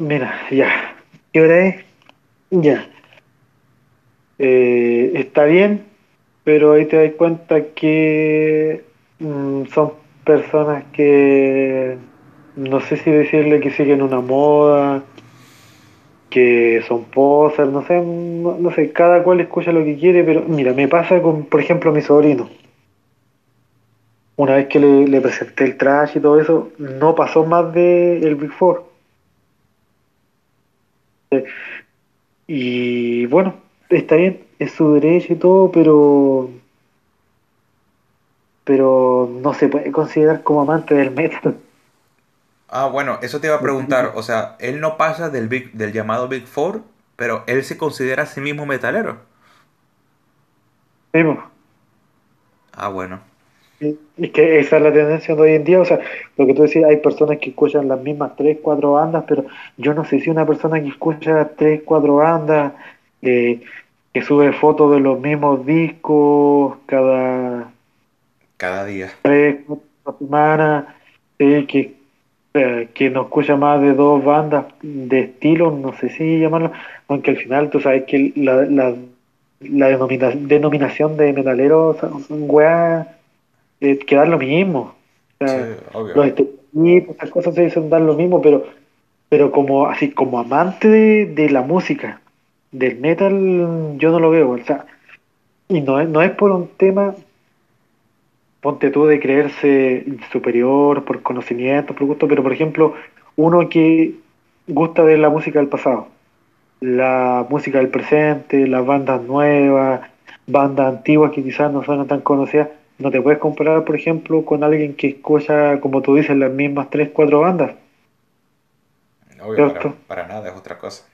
mira, ya. ¿Qué hora es? Ya. Eh, está bien, pero ahí te das cuenta que mm, son personas que no sé si decirle que siguen una moda, que son posers, no sé, no, sé, cada cual escucha lo que quiere, pero mira, me pasa con, por ejemplo, mi sobrino. Una vez que le, presenté el trash y todo eso, no pasó más de el Big Four. Y bueno, está bien, es su derecho y todo, pero pero no se puede considerar como amante del metal. Ah, bueno, eso te iba a preguntar. O sea, él no pasa del, big, del llamado Big Four, pero él se considera a sí mismo metalero. Sí, Ah, bueno. Es que esa es la tendencia de hoy en día. O sea, lo que tú decías, hay personas que escuchan las mismas tres, cuatro bandas, pero yo no sé si una persona que escucha tres, cuatro bandas, eh, que sube fotos de los mismos discos cada... Cada día. Tres, cuatro semanas, eh, que eh, que no escucha más de dos bandas de estilo, no sé si llamarlo, aunque al final tú sabes que la, la, la denominación de metalero son, weas eh, que dan lo mismo. O sea, los estereotipos, esas cosas se dicen dar lo mismo, pero pero como así como amante de, de, la música del metal yo no lo veo o sea y no es, no es por un tema ponte tú de creerse superior por conocimiento, por gusto, pero por ejemplo, uno que gusta de la música del pasado, la música del presente, las bandas nuevas, bandas antiguas que quizás no son tan conocidas, no te puedes comparar, por ejemplo, con alguien que escucha, como tú dices, las mismas tres, cuatro bandas. Obvio, para, para nada, es otra cosa.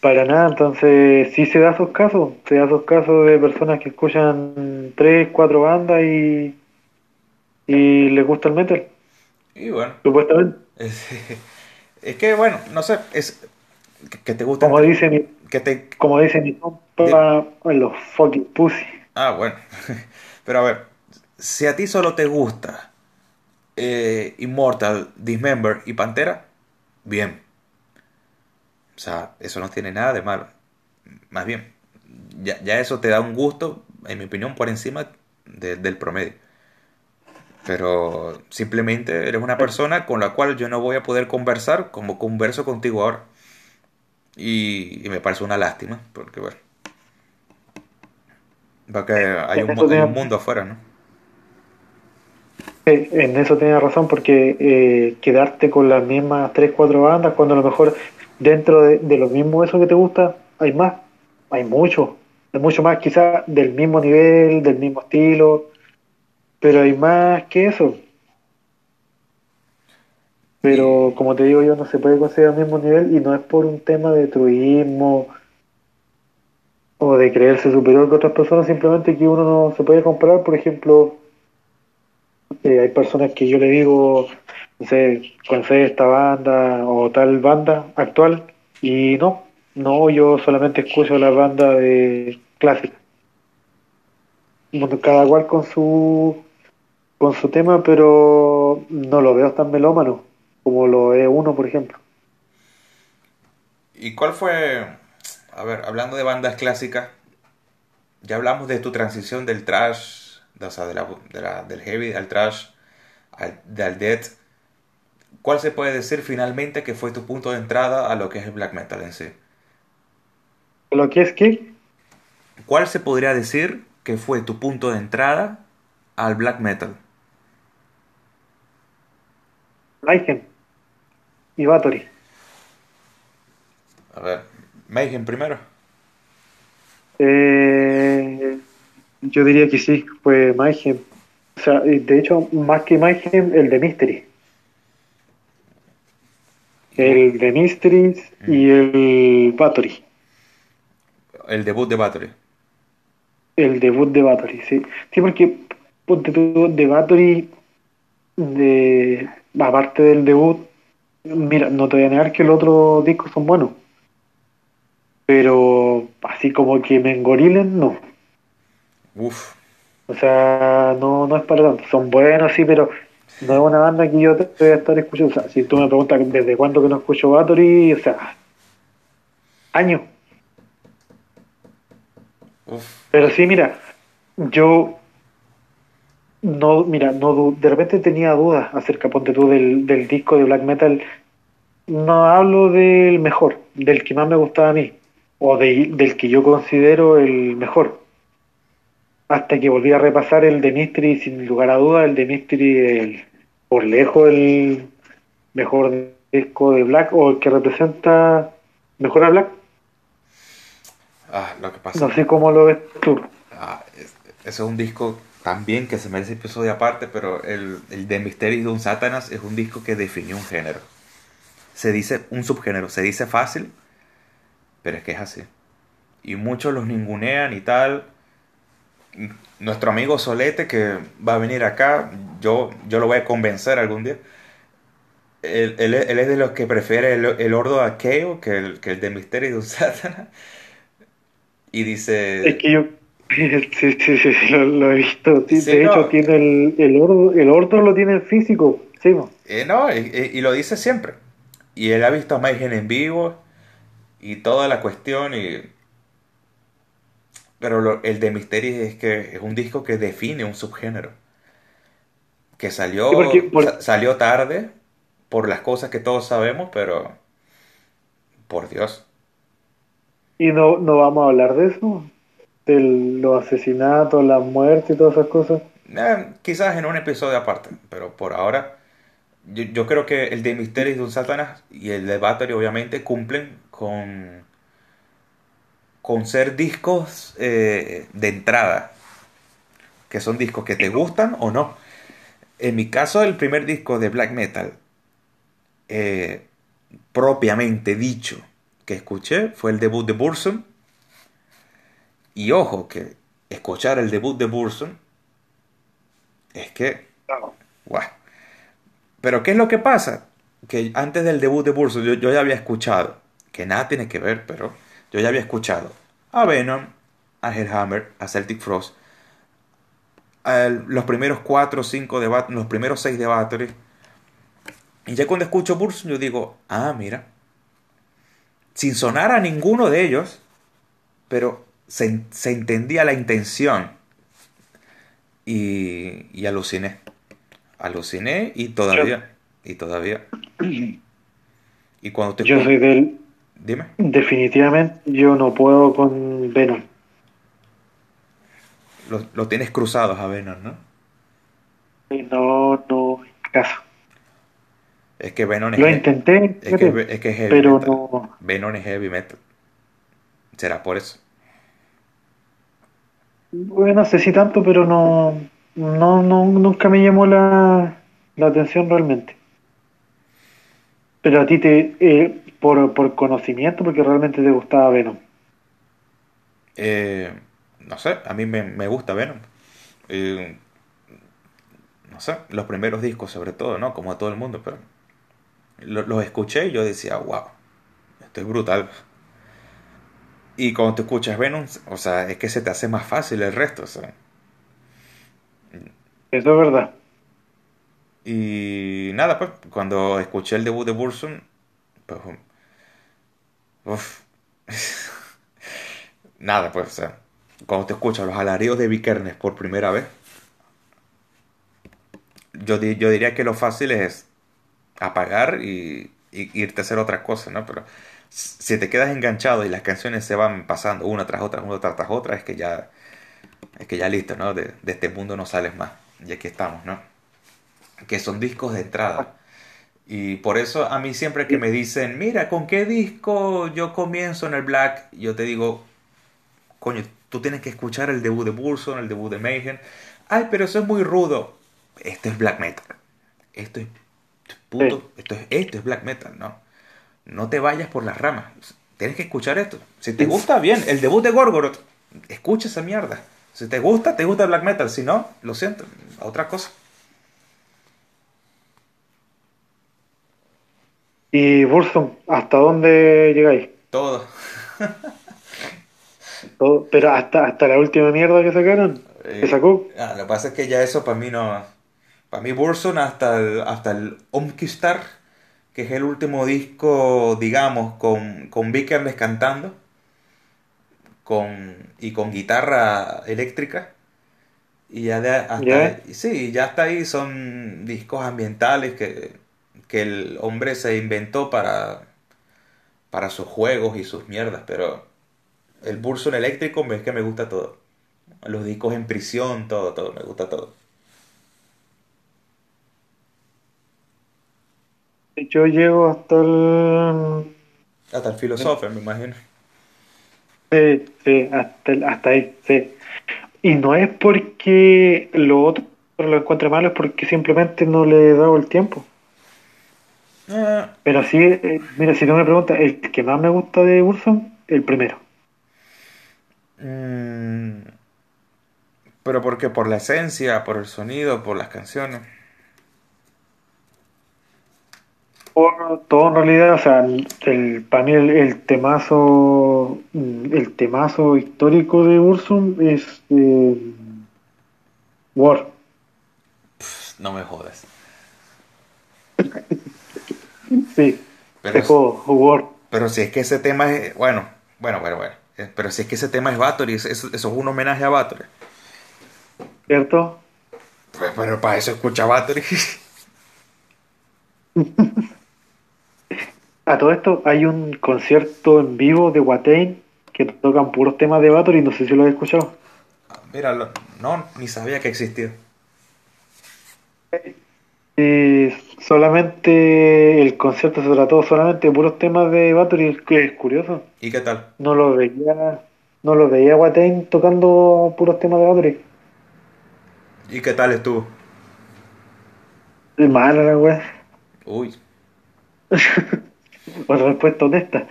Para nada, entonces sí se da esos casos, se da esos casos de personas que escuchan tres, cuatro bandas y, y les gusta el metal. Y bueno. Supuestamente. Es, que bueno, no sé, es que, te gusta. Como dice mi, que te, como dice mi compa, los fucking pussy. Ah, bueno. Pero a ver, si a ti solo te gusta eh, Immortal, Dismember y Pantera, bien. O sea, eso no tiene nada de malo. Más bien, ya, ya eso te da un gusto, en mi opinión, por encima del promedio. Pero simplemente eres una persona con la cual yo no voy a poder conversar como converso contigo ahora. Y, me parece una lástima, porque bueno. Porque hay un, un mundo afuera, ¿no? En eso tienes razón, porque eh, quedarte con las mismas 3, 4 bandas, cuando a lo mejor dentro de, de lo mismo eso que te gusta, hay más, hay mucho, hay mucho más quizás del mismo nivel, del mismo estilo, pero hay más que eso. Pero como te digo yo, no se puede considerar el mismo nivel y no es por un tema de truismo o de creerse superior que otras personas, simplemente que uno no se puede comparar, por ejemplo, eh, hay personas que yo le digo, no sé, conocer esta banda o tal banda actual y no, no, yo solamente escucho la banda de clásica. Cada cual con su con su tema, pero no lo veo tan melómano. como lo es uno, por ejemplo. ¿Y cuál fue, a ver, hablando de bandas clásicas, ya hablamos de tu transición del trash, o sea, de la, del heavy al trash, al, del death. ¿Cuál se puede decir finalmente que fue tu punto de entrada a lo que es el black metal en sí? ¿Lo que es qué? ¿Cuál se podría decir que fue tu punto de entrada al black metal? Mayhem y Bathory. A ver, Mayhem primero. Eh, yo diría que sí, fue Mayhem. O sea, de hecho, más que Mayhem, el de Mystery. El de Mysteries y el Battery. El debut de Battery. El debut de Battery, sí. Sí, porque de Battery, de, aparte del debut, mira, no te voy a negar que los otros discos son buenos. Pero así como que me engorilen, no. Uf. O sea, no, no es para tanto. Son buenos, sí, pero no es una banda que yo te voy a estar escuchando. O sea, si tú me preguntas desde cuándo que no escucho Battery, o sea, años. Pero sí, mira, yo no, mira, no de repente tenía dudas acerca, ponte tú, del, del disco de black metal. No hablo del mejor, del que más me gustaba a mí, o del que yo considero el mejor. Hasta que volví a repasar el de Mystery, sin lugar a dudas, el de Mystery, el, por lejos, el mejor disco de Black, o el que representa mejor a Black. Ah, lo que pasa. No sé cómo lo ves tú. Ah, ese es un disco también que se merece episodio aparte, pero el, el de Mystery de un Satanas es un disco que definió un género. Se dice un subgénero, se dice fácil, pero es que es así. Y muchos los ningunean y tal. Nuestro amigo Solete, que va a venir acá, yo, yo lo voy a convencer algún día. Él, él, es de los que prefiere el, el Ordo Aqueo que el, que el de Misterio de un Satanás. Y dice... Es que yo... Sí, sí, sí, sí lo, he visto. de hecho, tiene el, el, ordo, el ordo lo tiene el físico. Sí, eh, no, y, y, lo dice siempre. Y él ha visto a Mayhem en vivo y toda la cuestión. y Pero el de Mystery es que es un disco que define un subgénero. Que salió, salió tarde por las cosas que todos sabemos, pero por Dios. ¿Y no, no vamos a hablar de eso? De los asesinatos, la muerte y todas esas cosas. Eh, quizás en un episodio aparte, pero por ahora yo, creo que el de Misterios de un Satanás y el de Battery obviamente cumplen con, con ser discos eh, de entrada, que son discos que te gustan o no. En mi caso, el primer disco de black metal, eh, propiamente dicho, que escuché fue el debut de Burson. Y ojo, que escuchar el debut de Burson es que... Pero ¿qué es lo que pasa? Que antes del debut de Burson yo, ya había escuchado, que nada tiene que ver, pero yo ya había escuchado a Venom, a Hellhammer, a Celtic Frost, a los primeros cuatro o cinco debates, los primeros seis debates. Y ya cuando escucho Burson yo digo, ah, mira, sin sonar a ninguno de ellos, pero se, entendía la intención. Y, y, aluciné. Aluciné y todavía. y todavía. Y cuando te Yo soy del. Dime. Definitivamente yo no puedo con Venom. Lo, lo tienes cruzados a Venom, ¿no? No, no, caso. Es que Venom es Lo intenté, es que, es que heavy pero metal. no. Venom es heavy metal. ¿Será por eso? Bueno, no sé si tanto, pero no, no, no nunca me llamó la, atención realmente. Pero a ti te, eh, por, por conocimiento, porque realmente te gustaba Venom. Eh, no sé, a mí me, me gusta Venom. Eh, no sé, los primeros discos sobre todo, ¿no? Como a todo el mundo, pero los escuché y yo decía, wow, esto es brutal. Y cuando te escuchas Venom, o sea, es que se te hace más fácil el resto, Eso es verdad. Y nada, pues, cuando escuché el debut de Burzum, pues, uf, nada, pues, cuando te escuchas los alaridos de Vikernes por primera vez, yo, yo diría que lo fácil es apagar y, irte a hacer otras cosas, ¿no? Pero si te quedas enganchado y las canciones se van pasando una tras otra, una tras otra, es que ya, es que ya listo, ¿no? De, de este mundo no sales más. Y aquí estamos, ¿no? Que son discos de entrada. Y por eso a mí siempre que me dicen, mira, ¿con qué disco yo comienzo en el Black? Yo te digo, coño, tú tienes que escuchar el debut de Burson, el debut de Mayhem. Ay, pero eso es muy rudo. Esto es black metal. Esto es esto es, esto es black metal, ¿no? No te vayas por las ramas. Tienes que escuchar esto. Si te gusta, bien. El debut de Gorgoroth, escucha esa mierda. Si te gusta, te gusta black metal. Si no, lo siento, otra cosa. ¿Y Burson, hasta dónde llegáis? Todo. Todo. Pero hasta, hasta la última mierda que sacaron. ¿Qué eh, sacó? Ah, lo que pasa es que ya eso para mí no para mí Burson hasta el, hasta el Omkistar, que es el último disco, digamos, con, con Vikernes cantando con, y con guitarra eléctrica. Y ya de, hasta sí, ya hasta ahí son discos ambientales que, que el hombre se inventó para, para sus juegos y sus mierdas, pero el Burson eléctrico es que me gusta todo. Los discos en prisión, todo, todo, me gusta todo. Yo llego hasta el. Hasta el filósofo, me imagino. Sí, sí, hasta, hasta ahí, sí. Y no es porque lo otro lo encuentre malo, es porque simplemente no le he dado el tiempo. Ah. Pero sí, eh, mira, si no me preguntas, el que más me gusta de Urson, el primero. Mm. pero ¿por qué? ¿Por la esencia, por el sonido, por las canciones? Todo en realidad, o sea, el, para mí el, temazo el temazo histórico de Ursum es eh, War. no me jodas. sí, pero, War. Pero si es que ese tema es, bueno, bueno, bueno, bueno, eh, pero si es que ese tema es Bathory, eso, eso, es un homenaje a Bathory. ¿Cierto? Pues, pero para eso escucha Bathory. A todo esto hay un concierto en vivo de Watain que tocan puros temas de Bathory, no sé si lo has escuchado. Mira, no, ni sabía que existía. solamente el concierto se trató solamente de puros temas de Bathory, que es curioso. ¿Y qué tal? No lo veía, no lo veía Watain tocando puros temas de Bathory. ¿Y qué tal estuvo? Mala la. Uy. Por respuesta honesta.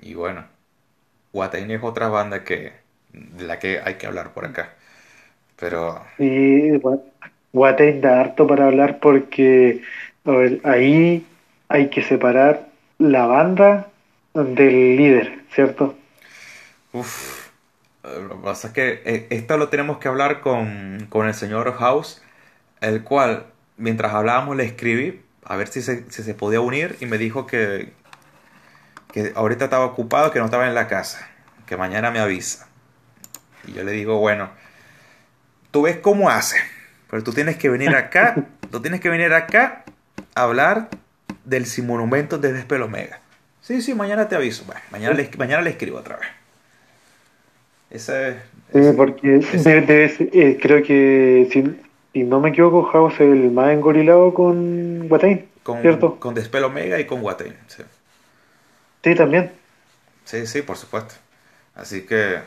Y bueno, Watain es otra banda que de la que hay que hablar por acá. Pero. Sí, Watain da harto para hablar porque ahí hay que separar la banda del líder, ¿cierto? Uf. Lo que pasa es que eh, esto lo tenemos que hablar con, con el señor House, el cual, mientras hablábamos, le escribí a ver si se, si se podía unir y me dijo que, que ahorita estaba ocupado, que no estaba en la casa, que mañana me avisa. Y yo le digo, bueno, tú ves cómo hace, pero tú tienes que venir acá, tú tienes que venir acá a hablar del monumento de Despel Omega. Sí, sí, mañana te aviso. mañana, le, mañana le escribo otra vez. Ese, porque eh, creo que si, y no me equivoco, House es el más engorilado con Watain, con, ¿cierto? Con Despel Omega y con Watain, sí. Sí, también. Sí, sí, por supuesto. Así que,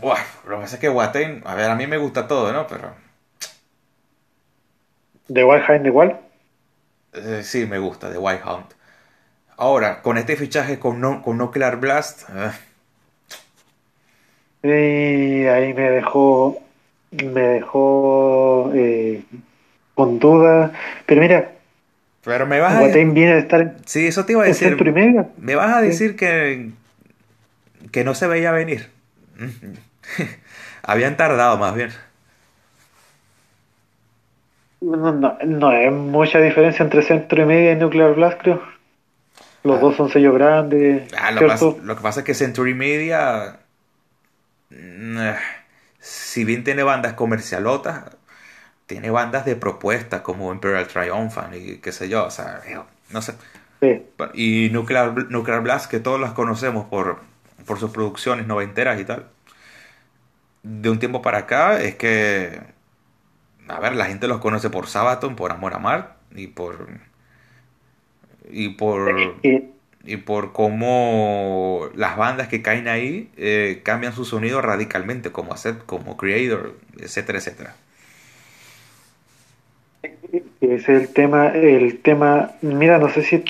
bueno, lo que pasa es que Watain, a ver, a mí me gusta todo, ¿no? Pero... ¿De White Hound igual? Eh, sí, me gusta, de White Hound. Ahora, con este fichaje con, no, con Nuclear Blast... Eh. Sí, ahí me dejó me dejó eh, con dudas. Pero mira, pero me vas a viene estar Sí, eso te iba a decir. Me vas a decir que que no se veía venir. Habían tardado más bien. No, no, no hay mucha diferencia entre Centro y Media y Nuclear Blast, creo. Los Ah. dos son sellos grandes, Ah, lo, que pasa, lo que pasa es que Century Media, si bien tiene bandas comercialotas, tiene bandas de propuesta como Imperial Triumphant y qué sé yo, o sea, eh, no sé. Sí. Y Nuclear, Nuclear Blast, que todos las conocemos por, por sus producciones noventeras y tal. De un tiempo para acá es que, a ver, la gente los conoce por Sabaton, por Amor a Mar y por... Y por y por cómo las bandas que caen ahí eh, cambian su sonido radicalmente, como Accept, como Creator, etcétera, etcétera. Ese es el tema, el tema, mira, no sé si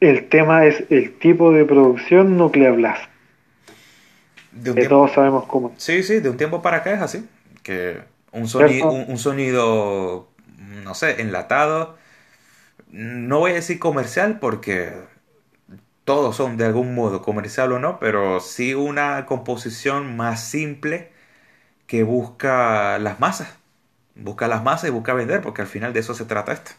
el tema es el tipo de producción Nuclear Blast, De un que tiempo, todos sabemos cómo. sí, sí, de un tiempo para acá es así, que un, soni- ¿Cierto? un, un sonido, no sé, enlatado, no voy a decir comercial porque todos son de algún modo comercial o no, pero sí una composición más simple que busca las masas. Busca las masas y busca vender, porque al final de eso se trata esto.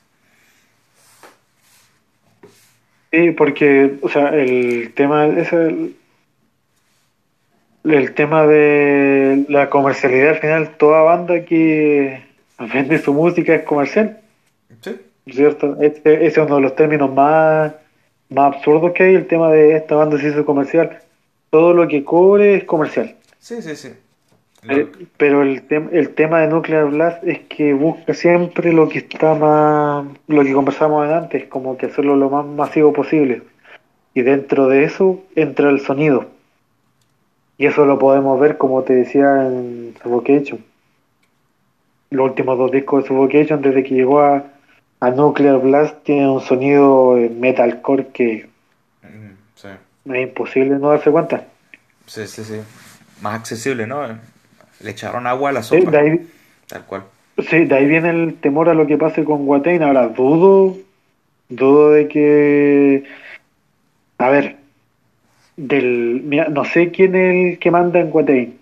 Sí, porque, o sea, el tema es el, el tema de la comercialidad al final, toda banda que vende su música es comercial, Sí. ¿cierto? Este, ese es uno de los términos más, más absurdos que hay, el tema de esta banda se hizo comercial. Todo lo que cobre es comercial. Sí, sí, sí. Eh, Pero el, tem- el tema de Nuclear Blast es que busca siempre lo que está más, lo que conversamos antes, como que hacerlo lo más masivo posible. Y dentro de eso entra el sonido. Y eso lo podemos ver, como te decía, en Suffocation. Los últimos dos discos de Suffocation, desde que llegó a, a Nuclear Blast, tiene un sonido eh, metalcore que Mm, sí. es imposible no darse cuenta. Sí, sí, sí. Más accesible, ¿no? Le echaron agua a la Sí, sopa, de ahí, tal cual. Sí, de ahí viene el temor a lo que pase con Watain. Ahora dudo, dudo de que, a ver, del, mira, no sé quién es el que manda en Watain,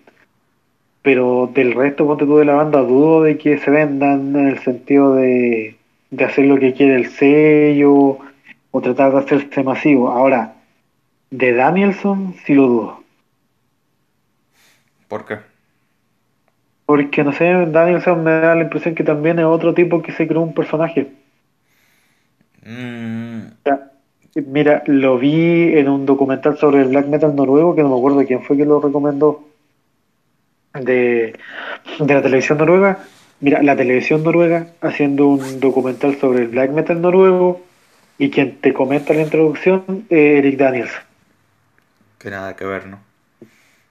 pero del resto, ponte tú de la banda, dudo de que se vendan en el sentido de, de hacer lo que quiere el sello o tratar de hacerse masivo. Ahora, de Danielson sí lo dudo. ¿Por qué? Porque no sé, Danielson me da la impresión que también es otro tipo que se creó un personaje. Mm, Mira, lo vi en un documental sobre el black metal noruego, que no me acuerdo quién fue que lo recomendó, de, de la televisión noruega. Mira, la televisión noruega haciendo un documental sobre el black metal noruego y quien te comenta la introducción es Eric Daniels. que nada que ver, ¿no?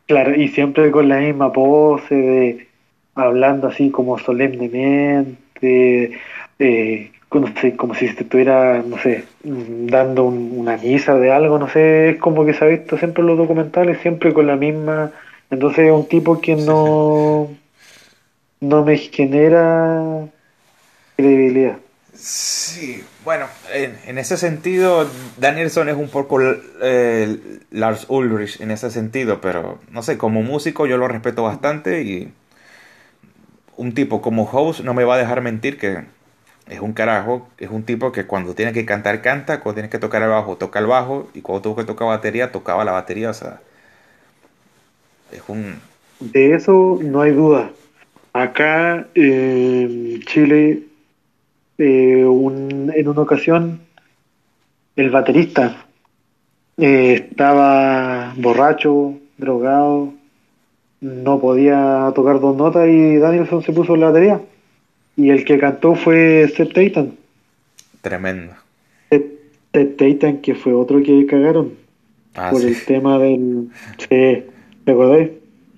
Claro, y siempre con la misma pose de hablando así como solemnemente, eh, no sé, como si se estuviera, no sé, dando un- una misa de algo, no sé, es como que se ha visto siempre en los documentales, siempre con la misma, entonces es un tipo que no, no me genera credibilidad. Sí, bueno, en, en ese sentido, Danielson es un poco eh, Lars Ulrich en ese sentido, pero no sé, como músico yo lo respeto bastante y un tipo como host no me va a dejar mentir que es un carajo, es un tipo que cuando tiene que cantar canta, cuando tiene que tocar el bajo toca el bajo y cuando tuvo que tocar batería tocaba la batería, o sea, es un... De eso no hay duda. Acá en Chile, eh, un- en una ocasión, el baterista eh, estaba borracho, drogado, no podía tocar dos notas y Danielson se puso en la batería. Y el que cantó fue Seth Titan. Tremendo. Seth, Titan, que fue otro que cagaron Ah, por sí. el tema del... Sí, ¿te acordáis?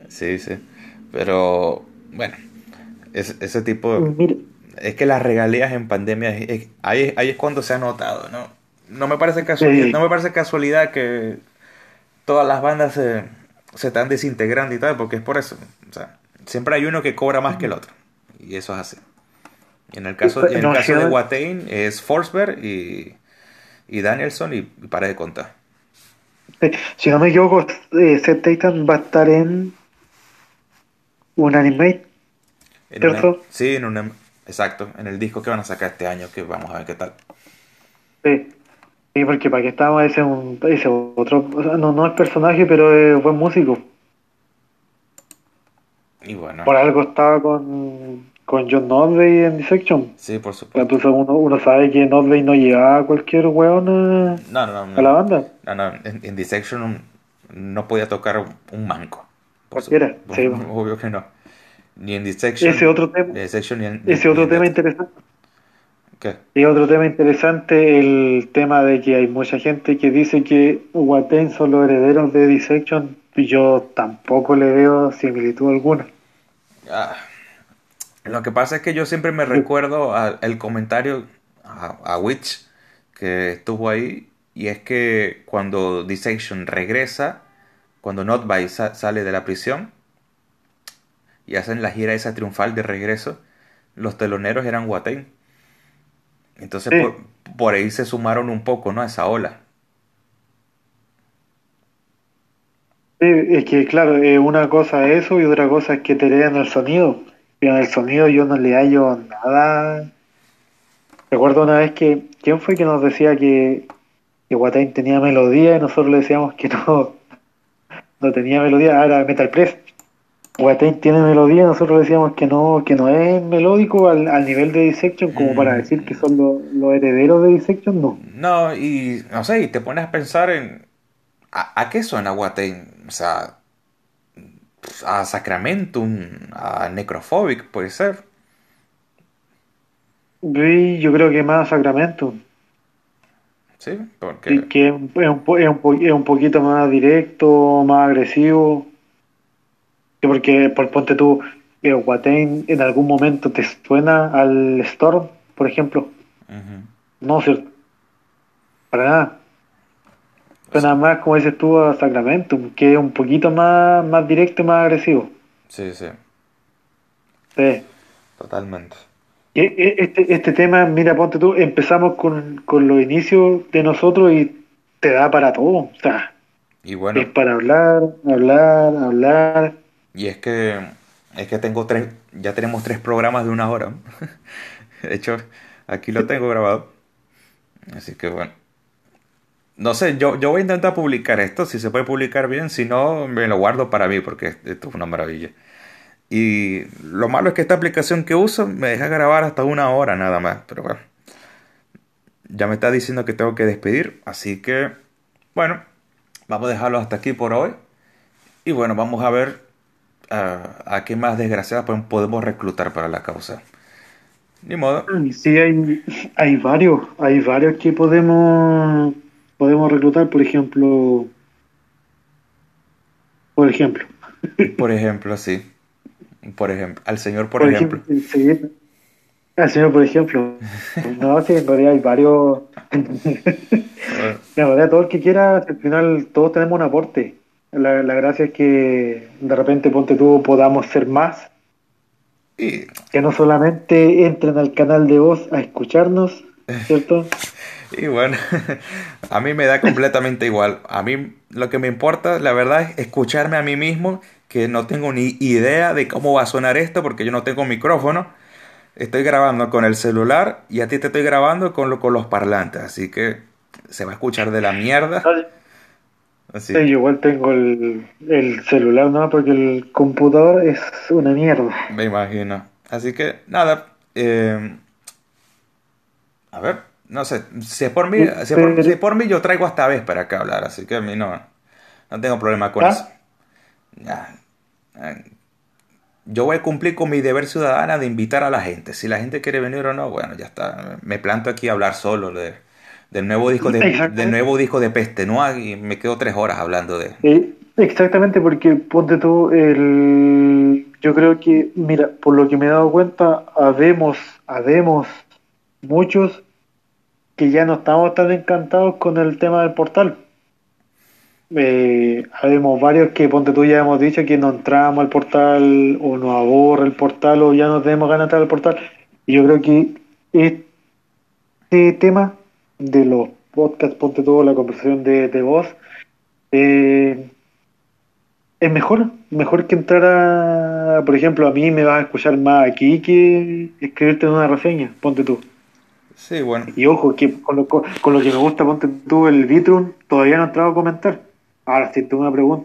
Sí, sí. Pero, bueno, es- ese tipo... Mira, Es que las regalías en pandemia, es- es- ahí, ahí es cuando se ha notado, ¿no? No me parece casualidad, Sí. no me parece casualidad que todas las bandas se, se están desintegrando y tal, porque es por eso. O sea, siempre hay uno que cobra más que el otro. Y eso es así. En el caso, en el No, caso de Watain es Forsberg y, y Danielson y, y para de contar. Si no me equivoco, eh, Seth Titan va a estar en un anime. En una- sí, en una, exacto, en el disco que van a sacar este año, que vamos a ver qué tal. Sí, sí porque para que estamos ese, un, ese otro, o sea, no, no es personaje, pero es buen músico. Y bueno, Por algo estaba con, con John Notley en Dissection. sí, por supuesto. Entonces uno, uno sabe que Notley no llevaba a cualquier weón a, No, no, no. a la banda. No, no, en, en Dissection no podía tocar un, un manco. Cualquiera, sí. Obvio que no. Ni en Dissection. Ese otro tema, Dissection ni en, ni- ese otro ni tema interesante. ¿Qué? Y otro tema interesante, el tema de que hay mucha gente que dice que Watain son los herederos de Dissection, y yo tampoco le veo similitud alguna. Ah, lo que pasa es que yo siempre me recuerdo al el comentario a, a Witch que estuvo ahí y es que cuando Dissection regresa, cuando Notby sa- sale de la prisión y hacen la gira esa triunfal de regreso, los teloneros eran Watain. Entonces Sí. por, por ahí se sumaron un poco, ¿no? A esa ola. Sí, es que claro, eh, una cosa es eso y otra cosa es que te lean el sonido. Y en el sonido yo no le hallo nada. Recuerdo una vez que, ¿quién fue que nos decía que, que Watain tenía melodía y nosotros le decíamos que no, no tenía melodía? Ah, era Metal Press. Watain tiene melodía nosotros decíamos que no, que no es melódico al, al nivel de Dissection como para Mm. decir que son los, los herederos de Dissection, no. No, y no sé, y te pones a pensar en ¿a, a qué suena Watain? O sea, a Sacramentum, a Necrophobic, puede ser. Sí, yo creo que más Sacramento. Sí, Sí, porque que es un, es un es un poquito más directo, más agresivo. Porque, por ponte tú, Watain en algún momento te suena al Storm, por ejemplo. ujú, No, ¿cierto? Para nada. Suena más, como dices tú, a Sacramento, que es un poquito más, más directo y más agresivo. sí, sí, Sí. totalmente. Y e- Este, este tema, mira, ponte tú, empezamos con, con los inicios de nosotros y te da para todo. O sea, Y bueno, es para hablar, hablar, hablar. y es que es que tengo tres, ya tenemos tres programas de una hora. De hecho, aquí lo tengo grabado. Así que bueno. No sé, yo, yo voy a intentar publicar esto, si se puede publicar bien, si no, me lo guardo para mí, porque esto es una maravilla. Y lo malo es que esta aplicación que uso me deja grabar hasta una hora nada más, pero bueno. Ya me está diciendo que tengo que despedir, así que, bueno, vamos a dejarlo hasta aquí por hoy. Y bueno, vamos a ver ah, a qué más desgraciadas podemos- podemos reclutar para la causa. Ni modo. Sí, hay, hay varios, hay varios que podemos, podemos reclutar, por ejemplo, por ejemplo, Por ejemplo, sí. Por ejemplo, al señor, por, por ejemplo. ejemplo, sí, al señor, por ejemplo, no, sí, en realidad hay varios, en realidad todo el que quiera, al final todos tenemos un aporte. La, la gracia es que de repente, ponte tú, podamos ser más, Y, que no solamente entren al canal de voz a escucharnos, ¿cierto? y bueno, a mí me da completamente igual. A mí lo que me importa, la verdad, es escucharme a mí mismo, que no tengo ni idea de cómo va a sonar esto, porque yo no tengo micrófono. Estoy grabando con el celular y a ti te estoy grabando con, lo, con los parlantes, así que se va a escuchar de la mierda. Así. Sí, yo igual tengo el, el celular, ¿no? Porque el computador es una mierda. Me imagino. Así que, nada. eh, a ver, no sé. Si es por mí, si es por, si es por mí, yo traigo hasta vez para acá hablar. Así que a mí no, no tengo problema con ¿Ah? eso. Yo voy a cumplir con mi deber ciudadana de invitar a la gente. Si la gente quiere venir o no, bueno, ya está. Me planto aquí a hablar solo de, del nuevo disco de, del nuevo disco de Peste Noir y me quedo tres horas hablando de. Eh, exactamente, porque ponte tú, el... yo creo que, mira, por lo que me he dado cuenta, habemos, habemos muchos que ya no estamos tan encantados con el tema del portal. Eh, habemos varios que, ponte tú, ya hemos dicho que no entramos al portal o nos aborre el portal o ya no tenemos ganas de entrar al portal. Y yo creo que este tema de los podcasts, ponte tú, la conversación de, de voz, eh, es mejor, mejor que entrar a- por ejemplo, a mí me vas a escuchar más aquí que escribirte en una reseña, ponte tú. Sí, bueno. Y ojo, que con lo, con lo que me gusta, ponte tú el Vitrum, todavía no he entrado a comentar. Ahora, si tú una pregunta